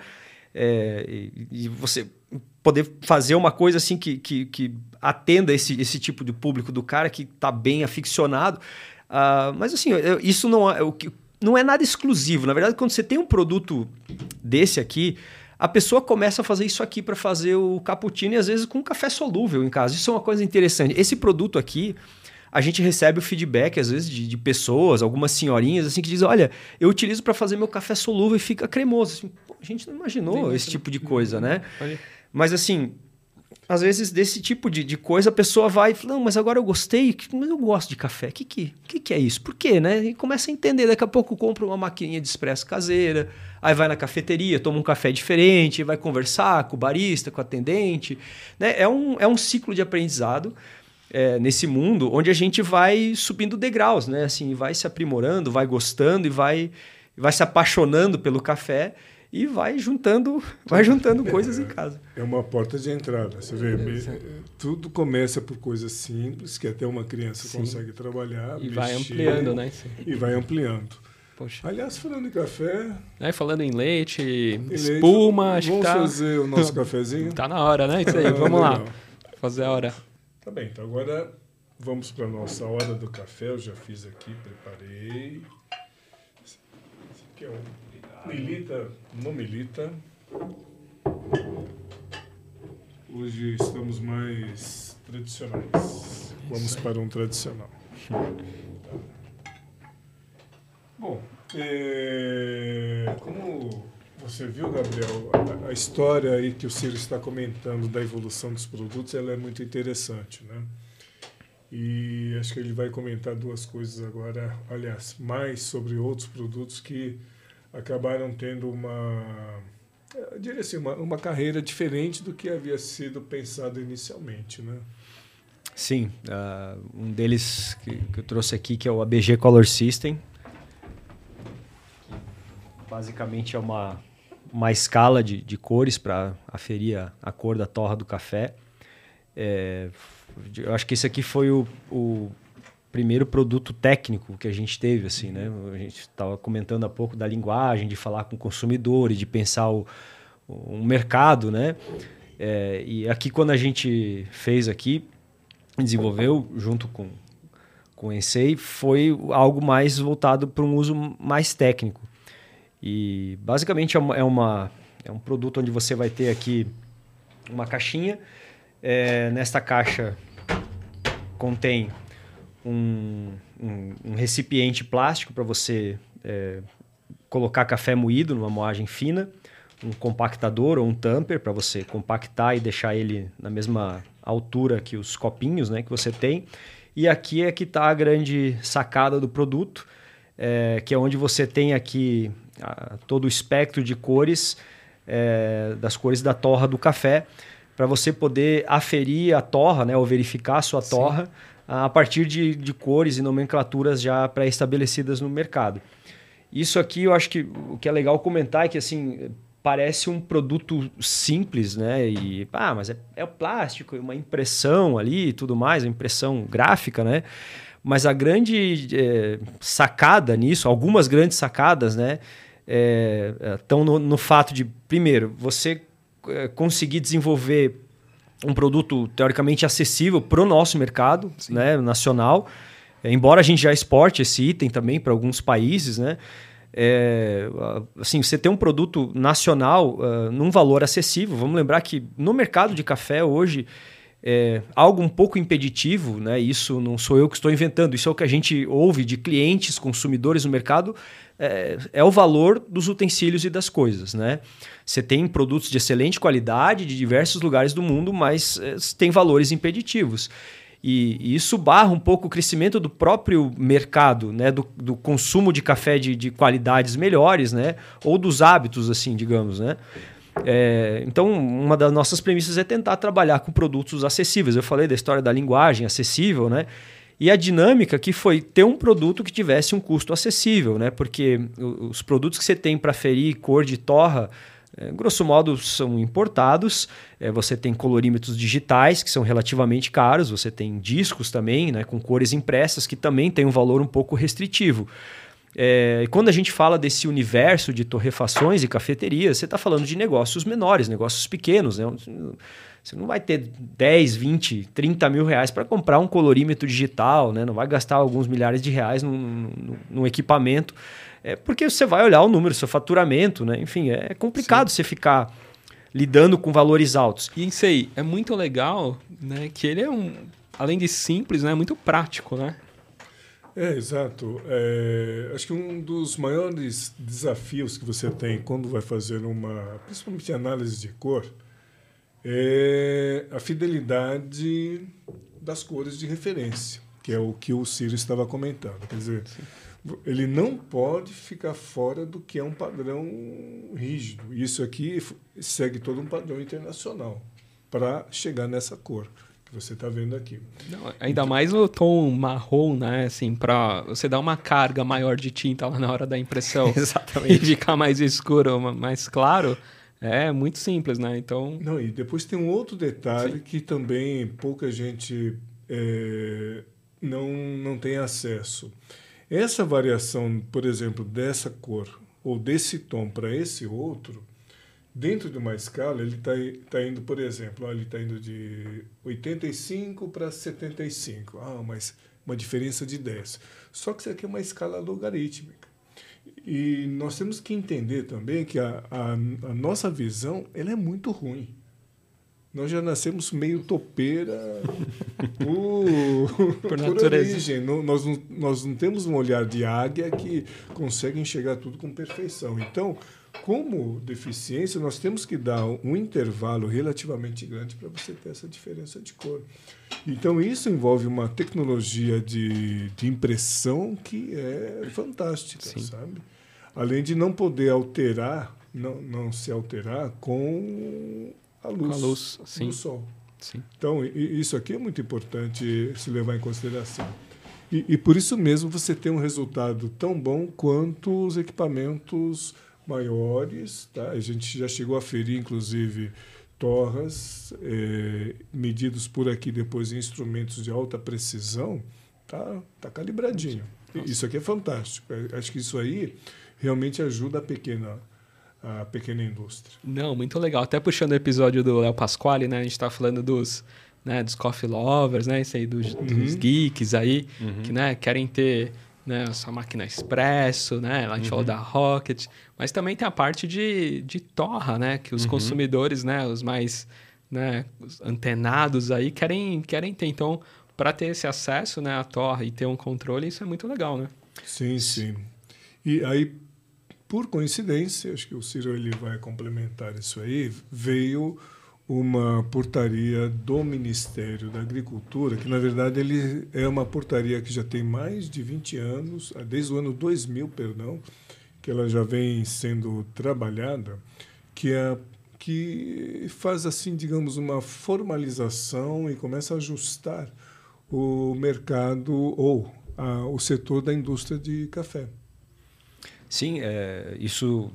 É, e, e você poder fazer uma coisa assim que, que, que atenda esse, esse tipo de público do cara que está bem aficionado. Uh, mas assim, eu, isso não é, não é nada exclusivo. Na verdade, quando você tem um produto desse aqui, a pessoa começa a fazer isso aqui para fazer o cappuccino e às vezes com um café solúvel em casa. Isso é uma coisa interessante. Esse produto aqui, a gente recebe o feedback, às vezes, de, de pessoas, algumas senhorinhas, assim, que dizem: Olha, eu utilizo para fazer meu café solúvel e fica cremoso. Assim, a gente não imaginou esse tipo de coisa, né? Mas assim, às vezes desse tipo de, de coisa a pessoa vai e fala, não, mas agora eu gostei, mas eu gosto de café. O que, que, que, que é isso? Por quê? Né? E começa a entender. Daqui a pouco compra uma maquininha de expresso caseira, aí vai na cafeteria, toma um café diferente, vai conversar com o barista, com o atendente. Né? É, um, é um ciclo de aprendizado. É, nesse mundo onde a gente vai subindo degraus, né? Assim, vai se aprimorando, vai gostando e vai, vai se apaixonando pelo café e vai juntando, vai juntando coisas é, em casa. É uma porta de entrada. Você vê, é, tudo começa por coisas simples que até uma criança Sim. consegue trabalhar, e mexer, vai ampliando, né? Sim. E vai ampliando. Poxa. Aliás, falando em café. É, falando em leite, em espuma, leite, acho vamos que tá... fazer o nosso cafezinho. tá na hora, né? Isso aí, vamos lá. Fazer a hora. Tá bem, então agora vamos para a nossa hora do café. Eu já fiz aqui, preparei. Esse aqui é um Milita, não milita. Hoje estamos mais tradicionais. Vamos para um tradicional. Bom, é, como você viu, Gabriel, a, a, história aí que o Ciro está comentando da evolução dos produtos, ela é muito interessante, né? E acho que ele vai comentar duas coisas agora, aliás, mais sobre outros produtos que acabaram tendo uma, eu diria assim, uma, uma carreira diferente do que havia sido pensado inicialmente, né? Sim, uh, um deles que, que, eu trouxe aqui que é o ABG Color System. Basicamente é uma, uma escala de, de cores para aferir a, a, cor da torra do café. É, eu acho que esse aqui foi o, o primeiro produto técnico que a gente teve, assim, né? A gente estava comentando há pouco da linguagem, de falar com consumidores, de pensar o, mercado, né? É, e aqui quando a gente fez aqui, desenvolveu junto com com o Ensei, foi algo mais voltado para um uso mais técnico. E basicamente é uma, é, uma, é um produto onde você vai ter aqui uma caixinha. É, nesta caixa contém um, um, um recipiente plástico para você é, colocar café moído numa moagem fina, um compactador ou um tamper para você compactar e deixar ele na mesma altura que os copinhos né, que você tem. E aqui é que está a grande sacada do produto, é, que é onde você tem aqui a, todo o espectro de cores, é, das cores da torra do café, para você poder aferir a torra, né, ou verificar a sua torra. Sim a partir de, de cores e nomenclaturas já pré-estabelecidas no mercado. Isso aqui eu acho que o que é legal comentar é que assim parece um produto simples, né? E ah, mas é, é o plástico, uma impressão ali e tudo mais, impressão gráfica, né? Mas a grande é, sacada nisso, algumas grandes sacadas, né? Estão é, no, no fato de, primeiro, você é, conseguir desenvolver um produto teoricamente acessível para o nosso mercado né, nacional. É, embora a gente já exporte esse item também para alguns países, né? É, assim, você tem um produto nacional uh, num valor acessível. Vamos lembrar que no mercado de café hoje é algo um pouco impeditivo, né? Isso não sou eu que estou inventando, isso é o que a gente ouve de clientes, consumidores no mercado, é, é o valor dos utensílios e das coisas, né? Você tem produtos de excelente qualidade de diversos lugares do mundo, mas é, tem valores impeditivos. E, e, isso barra um pouco o crescimento do próprio mercado, né? do, do consumo de café de, de qualidades melhores, né? ou dos hábitos, assim, digamos. Né? É, então, uma das nossas premissas é tentar trabalhar com produtos acessíveis. Eu falei da história da linguagem acessível, né? E a dinâmica que foi ter um produto que tivesse um custo acessível, né? Porque os produtos que você tem para ferir cor de torra é, grosso modo, são importados. É, você tem colorímetros digitais, que são relativamente caros. Você tem discos também, né, com cores impressas, que também tem um valor um pouco restritivo. É, quando a gente fala desse universo de torrefações e cafeterias, você está falando de negócios menores, negócios pequenos. Né? Você não vai ter 10, 20, 30 mil reais para comprar um colorímetro digital, né? não vai gastar alguns milhares de reais num, num, num equipamento é porque você vai olhar o número, seu faturamento, né? Enfim, é complicado Sim. você ficar lidando com valores altos. E isso aí, é muito legal, né? Que ele é um, além de simples, né? Muito prático, né? É, exato. É, acho que um dos maiores desafios que você tem quando vai fazer uma, principalmente análise de cor, é a fidelidade das cores de referência, que é o que o Ciro estava comentando. Quer dizer, Sim ele não pode ficar fora do que é um padrão rígido. Isso aqui segue todo um padrão internacional para chegar nessa cor que você está vendo aqui. Não, ainda então, mais o tom marrom, né? Assim, para você dar uma carga maior de tinta lá na hora da impressão Exatamente. e ficar mais escuro, mais claro. É muito simples, né? Então. Não, e depois tem um outro detalhe Sim. que também pouca gente é, não, não tem acesso. Essa variação, por exemplo, dessa cor ou desse tom para esse outro, dentro de uma escala, ele está tá indo, por exemplo, ó, ele está indo de 85 para 75. Ah, mas uma diferença de 10. Só que isso aqui é uma escala logarítmica. E nós temos que entender também que a, a, a nossa visão ela é muito ruim. Nós já nascemos meio topeira por, por, por origem. Não, nós, não, nós não temos um olhar de águia que consegue enxergar tudo com perfeição. Então, como deficiência, nós temos que dar um intervalo relativamente grande para você ter essa diferença de cor. Então, isso envolve uma tecnologia de, de impressão que é fantástica, Sim. sabe? Além de não poder alterar não, não se alterar com a luz, a luz do sol. Sim. Então, isso aqui é muito importante se levar em consideração. E, e, por isso mesmo você tem um resultado tão bom quanto os equipamentos maiores. Tá? A gente já chegou a ferir, inclusive, torras é, medidos por aqui depois em instrumentos de alta precisão. Tá, tá calibradinho. Nossa. Isso aqui é fantástico. É, acho que isso aí realmente ajuda a pequena a pequena indústria. Não, muito legal. Até puxando o episódio do Léo Pasquale, né? A gente está falando dos, né, dos coffee lovers, né? Isso aí, dos, uhum. dos geeks aí, uhum. que né, querem ter né, a sua máquina expresso, né? Lá a gente uhum. falou da Rocket. Mas também tem a parte de, de torra, né? Que os uhum. consumidores, né? Os mais né, os antenados aí querem, querem ter. Então, para ter esse acesso né, à torre e ter um controle, isso é muito legal, né? Sim, sim. E aí, por coincidência, acho que o Ciro ele vai complementar isso aí, veio uma portaria do Ministério da Agricultura, que na verdade ele é uma portaria que já tem mais de 20 anos, desde o ano 2000, perdão, que ela já vem sendo trabalhada, que é que faz assim, digamos, uma formalização e começa a ajustar o mercado ou a, o setor da indústria de café. Sim, é, isso,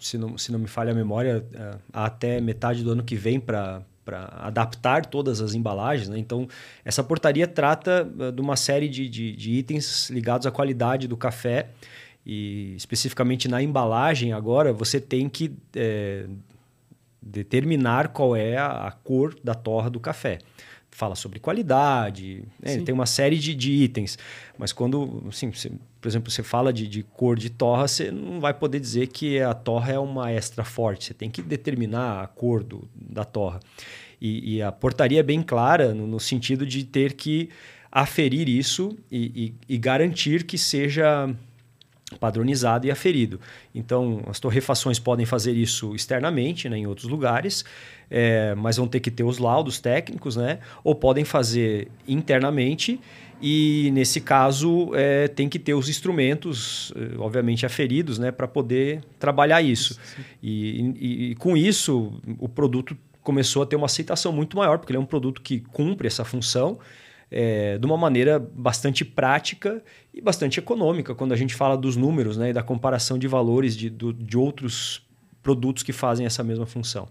se não, se não me falha a memória, é, até metade do ano que vem para para adaptar todas as embalagens. Né? Então, essa portaria trata é, de uma série de, de, de, itens ligados à qualidade do café. E especificamente na embalagem, agora, você tem que é, determinar qual é a, a, cor da torra do café fala sobre qualidade, né? tem uma série de, de, itens. Mas quando, assim, você, por exemplo, você fala de, de, cor de torra, você não vai poder dizer que a torra é uma extra forte. Você tem que determinar a cor do, da torra. E, e a portaria é bem clara no, no, sentido de ter que aferir isso e, e, e garantir que seja padronizado e aferido. Então, as torrefações podem fazer isso externamente, né, em outros lugares, é, mas vão ter que ter os laudos técnicos, né? Ou podem fazer internamente e nesse caso é, tem que ter os instrumentos, é, obviamente aferidos, né, para poder trabalhar isso. E, e, e, com isso o produto começou a ter uma aceitação muito maior, porque ele é um produto que cumpre essa função é, de uma maneira bastante prática e bastante econômica quando a gente fala dos números né, e da comparação de valores de, do, de outros produtos que fazem essa mesma função.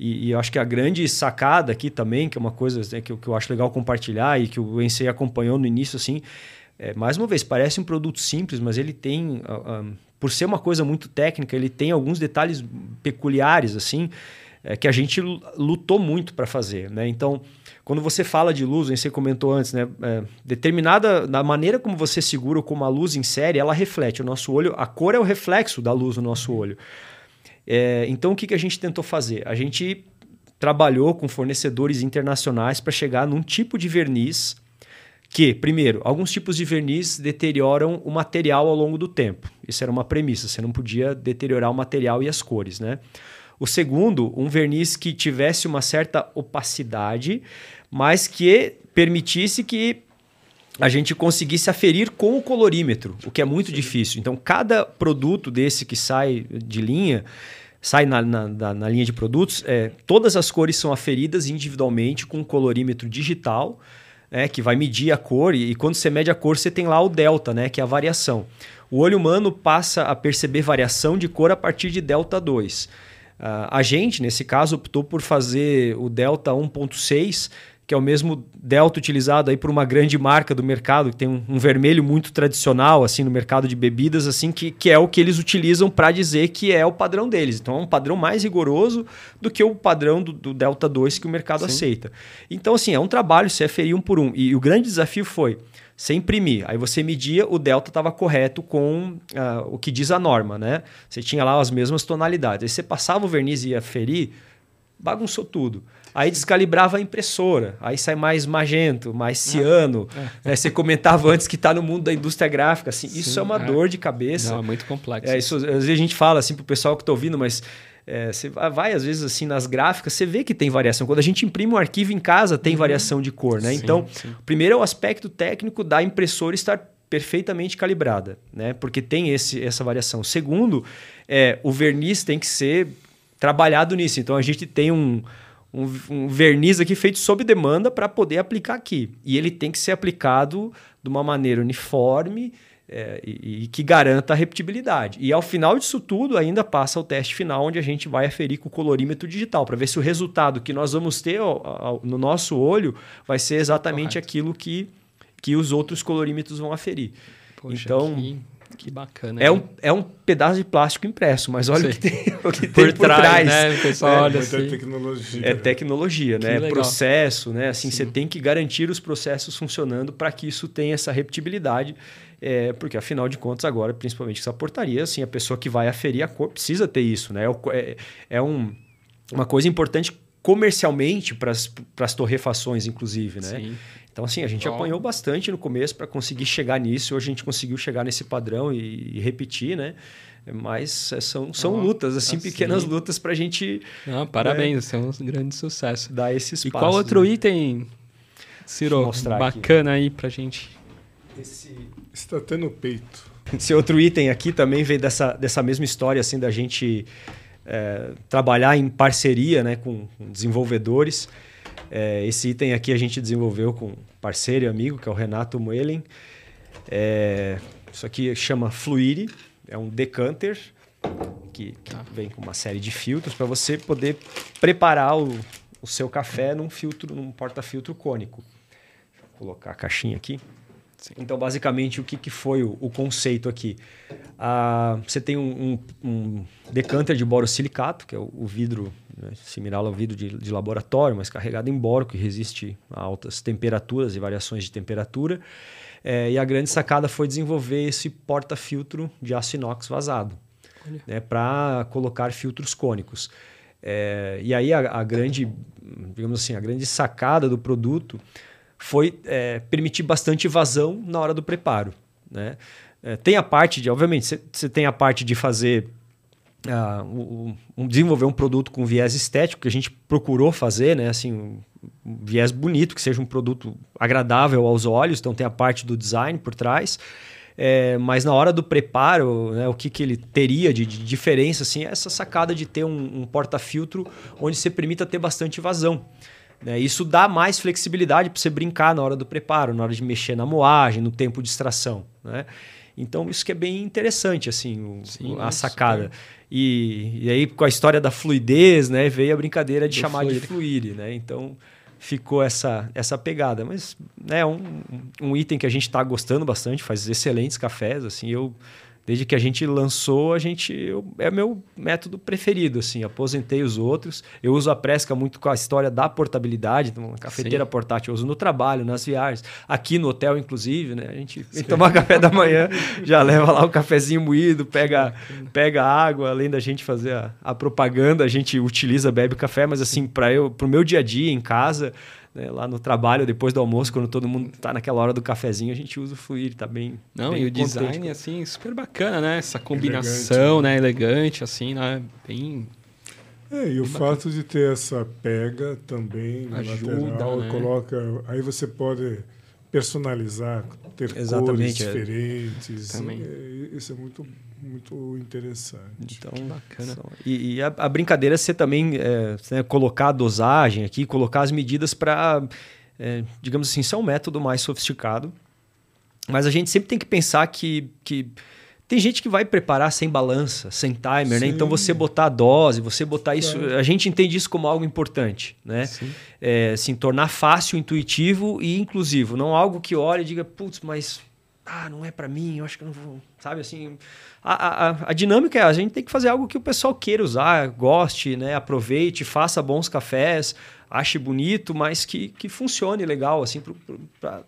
E, e, eu acho que a grande sacada aqui também, que é uma coisa né, que, eu, que eu acho legal compartilhar e que o Ensei acompanhou no início, assim, é, mais uma vez, parece um produto simples, mas ele tem, uh, um, por ser uma coisa muito técnica, ele tem alguns detalhes peculiares, assim, é, que a gente lutou muito para fazer. Né? Então, quando você fala de luz, você comentou antes, né? É, determinada da maneira como você segura ou como a luz insere, ela reflete o nosso olho. A cor é o reflexo da luz no nosso olho. É, então, o que, que a gente tentou fazer? A gente trabalhou com fornecedores internacionais para chegar num tipo de verniz que, primeiro, alguns tipos de verniz deterioram o material ao longo do tempo. Isso era uma premissa, você não podia deteriorar o material e as cores, né? O segundo, um verniz que tivesse uma certa opacidade, mas que permitisse que a gente conseguisse aferir com o colorímetro, o que é muito Sim. difícil. Então, cada produto desse que sai de linha, sai na, na, na linha de produtos, é, todas as cores são aferidas individualmente com um colorímetro digital, né, que vai medir a cor, e, e, quando você mede a cor, você tem lá o delta, né, que é a variação. O olho humano passa a perceber variação de cor a partir de delta 2. Uh, a gente, nesse caso, optou por fazer o Delta 1.6, que é o mesmo Delta utilizado aí por uma grande marca do mercado, que tem um, um, vermelho muito tradicional assim no mercado de bebidas, assim que, que é o que eles utilizam para dizer que é o padrão deles. Então é um padrão mais rigoroso do que o padrão do, do Delta 2 que o mercado Sim. aceita. Então, assim, é um trabalho, você é ferir um por um. E, e o grande desafio foi você imprimir. Aí você media, o delta estava correto com uh, o que diz a norma, né? Você tinha lá as mesmas tonalidades. Aí você passava o verniz e ia ferir, bagunçou tudo. Aí descalibrava a impressora, aí sai mais magento, mais ah, ciano. É. Né? Você comentava antes que está no mundo da indústria gráfica, assim, Sim, isso é uma é. dor de cabeça. Não, é muito complexo. É, isso, às vezes a gente fala assim para o pessoal que está ouvindo, mas é, você vai, às vezes, assim, nas gráficas, você vê que tem variação. Quando a gente imprime um arquivo em casa, tem uhum. variação de cor, né? Sim, então, sim. primeiro é o aspecto técnico da impressora estar perfeitamente calibrada, né? Porque tem esse, essa variação. Segundo, é, o verniz tem que ser trabalhado nisso. Então a gente tem um, um, um verniz aqui feito sob demanda para poder aplicar aqui. E ele tem que ser aplicado de uma maneira uniforme é, e, e, que garanta a repetibilidade. E ao final disso tudo, ainda passa o teste final, onde a gente vai aferir com o colorímetro digital, para ver se o resultado que nós vamos ter ao, ao, no nosso olho vai ser exatamente Correto. aquilo que que os outros colorímetros vão aferir. Poxa, então, que, que bacana. É um, é um pedaço de plástico impresso, mas olha o que tem, o que por, tem por trás. Né? O pessoal é, olha assim. é tecnologia. É tecnologia, né? É processo, né? Assim, você tem que garantir os processos funcionando para que isso tenha essa repetibilidade. É, porque afinal de contas agora, principalmente essa portaria, assim, a pessoa que vai aferir a cor precisa ter isso, né? É, é, é um, uma coisa importante comercialmente para as torrefações, inclusive, né? Sim. Então, assim, a gente Bom. apanhou bastante no começo para conseguir chegar nisso. Hoje a gente conseguiu chegar nesse padrão e, e repetir, né? Mas é, são, são lutas, assim, assim, pequenas lutas para a gente. Não, parabéns, né? é um grande sucesso. Dar esse espaço. E qual outro né? item, Ciro, bacana aqui. aí para a gente? Esse está tendo peito. Esse outro item aqui também veio dessa, dessa mesma história, assim, da gente é, trabalhar em parceria né, com, com desenvolvedores. É, esse item aqui a gente desenvolveu com um parceiro e amigo, que é o Renato Moelen. É, isso aqui chama Fluire, é um decanter que, que tá. vem com uma série de filtros para você poder preparar o, o seu café num filtro, num porta-filtro cônico. Vou colocar a caixinha aqui. Sim. Então, basicamente, o que, que foi o, o conceito aqui? Ah, você tem um, um, um, decanter de borosilicato, que é o, o vidro né, similar ao vidro de, de, laboratório, mas carregado em boro, que resiste a altas temperaturas e variações de temperatura. É, e a grande sacada foi desenvolver esse porta-filtro de aço inox vazado, né, para colocar filtros cônicos. É, e aí a, a, grande, digamos assim, a grande sacada do produto foi é, permitir bastante vazão na hora do preparo. Né? É, tem a parte de, obviamente, você tem a parte de fazer Uh, um, desenvolver um produto com viés estético que a gente procurou fazer, né? Assim, um, viés bonito, que seja um produto agradável aos olhos. Então tem a parte do design por trás. É, mas na hora do preparo, né, o que, que ele teria de, de diferença, assim, é essa sacada de ter um, um porta-filtro onde você permita ter bastante vazão. Né? Isso dá mais flexibilidade para você brincar na hora do preparo, na hora de mexer na moagem, no tempo de extração. Né? Então, isso que é bem interessante, assim, o, Sim, a sacada. E, e, aí, com a história da fluidez, né, veio a brincadeira de Do chamar fluir. de fluir, né? Então, ficou essa, essa pegada. Mas é né, um, um item que a gente está gostando bastante, faz excelentes cafés, assim, eu desde que a gente lançou, a gente eu, é meu método preferido, assim, aposentei os outros. Eu uso a Presca muito com a história da portabilidade, então, uma cafeteira Sim. portátil, eu uso no trabalho, nas viagens, aqui no hotel inclusive, né? A gente vem tomar café da manhã, já leva lá o cafezinho moído, pega pega água, além da gente fazer a, a propaganda, a gente utiliza, bebe café, mas assim, para eu, pro meu dia a dia em casa, né, lá no trabalho, depois do almoço, quando todo mundo está naquela hora do cafezinho, a gente usa o Fluir, tá bem. Não, bem e o design, assim, super bacana, né? Essa combinação, elegante, né? Elegante, assim, né? Bem. É, e o fato de ter essa pega também Ajuda, lateral, né? coloca. Aí você pode personalizar, ter Exatamente, cores é. diferentes. Também. É, isso é muito muito interessante. Então, que bacana. E, e a, a, brincadeira é ser também é, né, colocar a dosagem aqui, colocar as medidas para, é, digamos assim, ser um método mais sofisticado. Mas a gente sempre tem que pensar que, que tem gente que vai preparar sem balança, sem timer, né? Então você botar a dose, você botar isso, é. a gente entende isso como algo importante, né? Sim. É, assim, tornar fácil, intuitivo e inclusivo, não algo que olhe e diga, putz, mas ah, não é para mim, eu acho que não vou, sabe assim. A, a, a, dinâmica é a gente tem que fazer algo que o pessoal queira usar, goste, né, aproveite, faça bons cafés, ache bonito, mas que, que funcione legal, assim, para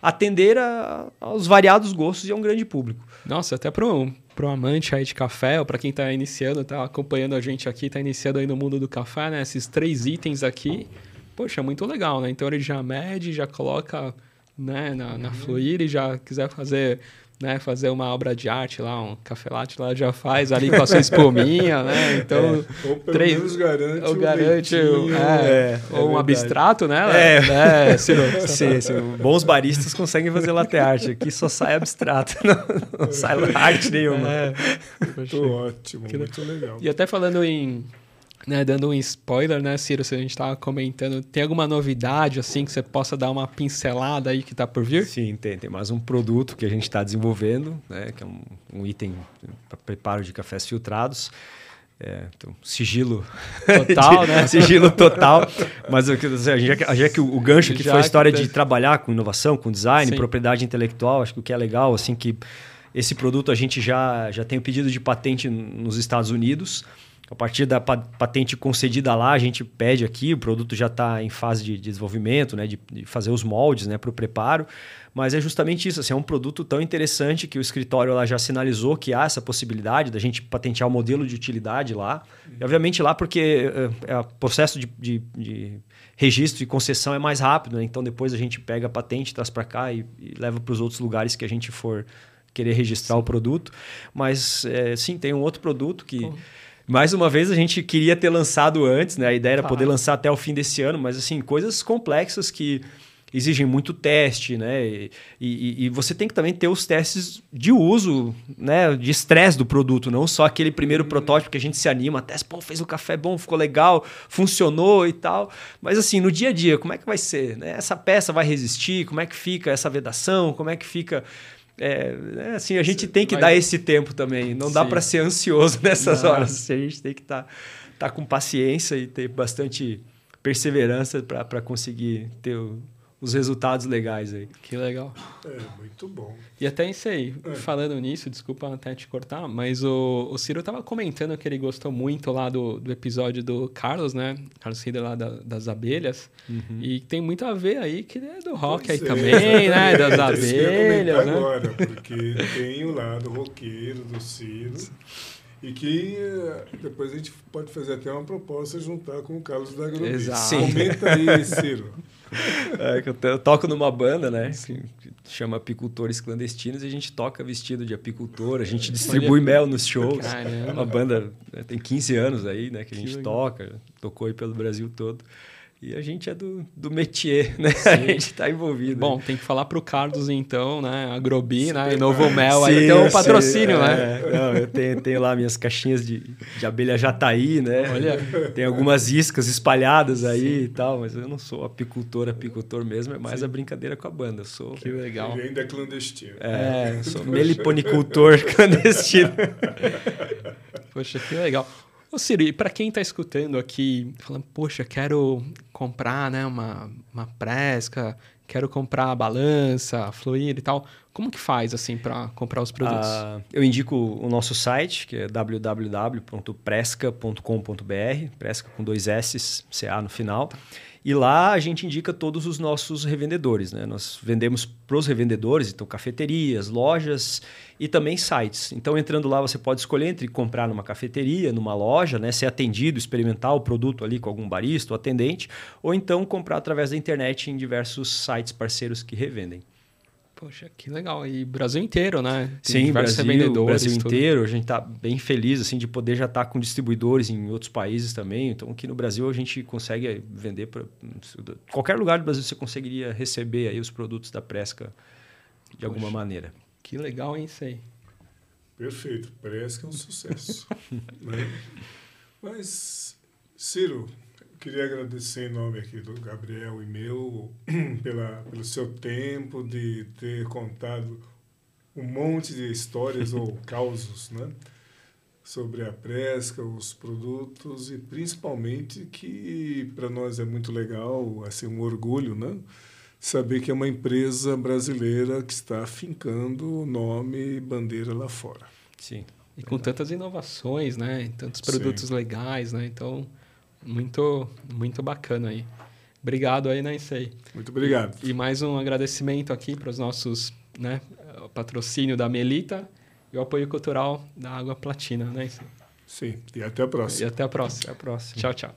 atender a, aos variados gostos e a um grande público. Nossa, até para um, um amante aí de café, ou para quem está iniciando, está acompanhando a gente aqui, está iniciando aí no mundo do café, né, esses três itens aqui, poxa, muito legal, né? Então ele já mede, já coloca né, na, na uhum. Fluir e já quiser fazer né, fazer uma obra de arte lá, um café latte lá já faz ali com a sua espuminha, né? Então, É, ou pelo três- menos garante, ou um garante, leitinho, é, é, ou é um verdade. abstrato, né? É. é Ciro? Sim, sim. Bons baristas conseguem fazer latte art. Aqui só sai abstrato, não, não sai arte nenhuma. É. Muito ótimo, muito legal. E até falando em. Né, dando um spoiler, né, Ciro? Se a gente tava comentando, tem alguma novidade assim que você possa dar uma pincelada aí que tá por vir? Sim, tem, tem mais um produto que a gente está desenvolvendo, né, que é um, um item para preparo de cafés filtrados. É, então, sigilo Total, né? sigilo total. Mas dizer, já que, já que o, o gancho aqui Já foi a que história tem- de trabalhar com inovação, com design, Sim. propriedade intelectual, acho que o que é legal, assim, que esse produto a gente já, já tem o pedido de patente nos Estados Unidos. A partir da pa- patente concedida lá, a gente pede aqui, o produto já está em fase de, de desenvolvimento, né, de, de fazer os moldes né, para o preparo. Mas é justamente isso, assim, é um produto tão interessante que o escritório lá já sinalizou que há essa possibilidade da gente patentear o modelo de utilidade lá. E, obviamente, lá porque é, é, o processo de, de- de registro e concessão é mais rápido, né? então depois a gente pega a patente, traz para cá e, e leva para os outros lugares que a gente for querer registrar o produto. Mas, é, sim, tem um outro produto que... Pô. Mais uma vez, a gente queria ter lançado antes, né? A ideia era Tá. poder lançar até o fim desse ano, mas assim, coisas complexas que exigem muito teste, né? E, e- e você tem que também ter os testes de uso, né? De estresse do produto, não só aquele primeiro protótipo que a gente se anima, teste, pô, fez o café bom, ficou legal, funcionou e tal. Mas assim, no dia a dia, como é que vai ser? né? Essa peça vai resistir? Como é que fica essa vedação? Como é que fica... É, né, assim, a gente tem que vai- dar esse tempo também. Não dá Sim. para ser ansioso nessas Não. horas. A gente tem que estar tá, com paciência e ter bastante perseverança para conseguir ter o- os resultados legais aí. Que legal. É, muito bom. E até isso aí, É. falando nisso, desculpa até te cortar, mas o, o Ciro tava comentando que ele gostou muito lá do, do episódio do Carlos, né? Carlos Rider lá da- das abelhas. E tem muito a ver aí que ele é do rock aí Pois é, também, né? Das abelhas, né? agora, porque tem o lado roqueiro do Ciro. E que eh, depois a gente pode fazer até uma proposta juntar com o Carlos da Agrobi. Exato. Comenta aí, Ciro. É, que eu, to- eu toco numa banda, né? Que chama Apicultores Clandestinos e a gente toca vestido de apicultor, a gente distribui mel nos shows. Caramba. uma banda né, tem 15 anos aí, né? Que a Que gente legal. toca, tocou aí pelo Brasil todo. E a gente é do, do métier, né? A gente tá envolvido. Bom, tem que falar pro Carlos então, né? Agrobi, né? E Novo Mel, aí Sim, tem um sim, patrocínio, né? é. Não, eu tenho, tenho lá minhas caixinhas de, de abelha jataí, né? Olha. Tem algumas iscas espalhadas aí e tal, mas eu não sou apicultor, apicultor mesmo, é mais a brincadeira com a banda. Eu sou, Que legal. Ele ainda é clandestino. é, sou meliponicultor clandestino. Poxa, que legal. Ô, Ciro, e pra quem tá escutando aqui, falando, poxa, quero comprar, né, uma, uma presca, quero comprar balança, fluir e tal, como que faz, assim, pra comprar os produtos? Ah, eu indico o nosso site, que é www.presca.com.br, presca com dois S, CA no final. E lá a gente indica todos os nossos revendedores. Né? Nós vendemos para os revendedores, então cafeterias, lojas e também sites. Então, entrando lá, você pode escolher entre comprar numa cafeteria, numa loja, né? ser atendido, experimentar o produto ali com algum barista ou atendente, ou então comprar através da internet em diversos sites parceiros que revendem. Poxa, que legal. E Brasil inteiro, né? Tem Sim, Brasil, Brasil inteiro. A gente está bem feliz assim de poder já estar com distribuidores em outros países também. Então, aqui no Brasil a gente consegue vender para qualquer lugar do Brasil você conseguiria receber aí os produtos da Presca de alguma maneira. Que legal, hein, isso aí. Perfeito. Parece que é um sucesso. né? Mas, Ciro, queria agradecer em nome aqui do Gabriel e meu pela, pelo seu tempo de ter contado um monte de histórias ou causos, né? Sobre a Presca, os produtos e principalmente que para nós é muito legal, assim, um orgulho, né? Saber que é uma empresa brasileira que está afincando o nome e bandeira lá fora. Sim. E com tantas inovações, né? Tantos Sim. produtos legais, né? Então, muito, muito bacana aí. Obrigado aí, né, Issei. Muito obrigado. E mais um agradecimento aqui para os nossos, né? O patrocínio da Melita e o apoio cultural da Água Platina, né? Sim, e até a próxima. E até a próxima. Até a próxima. Tchau, tchau.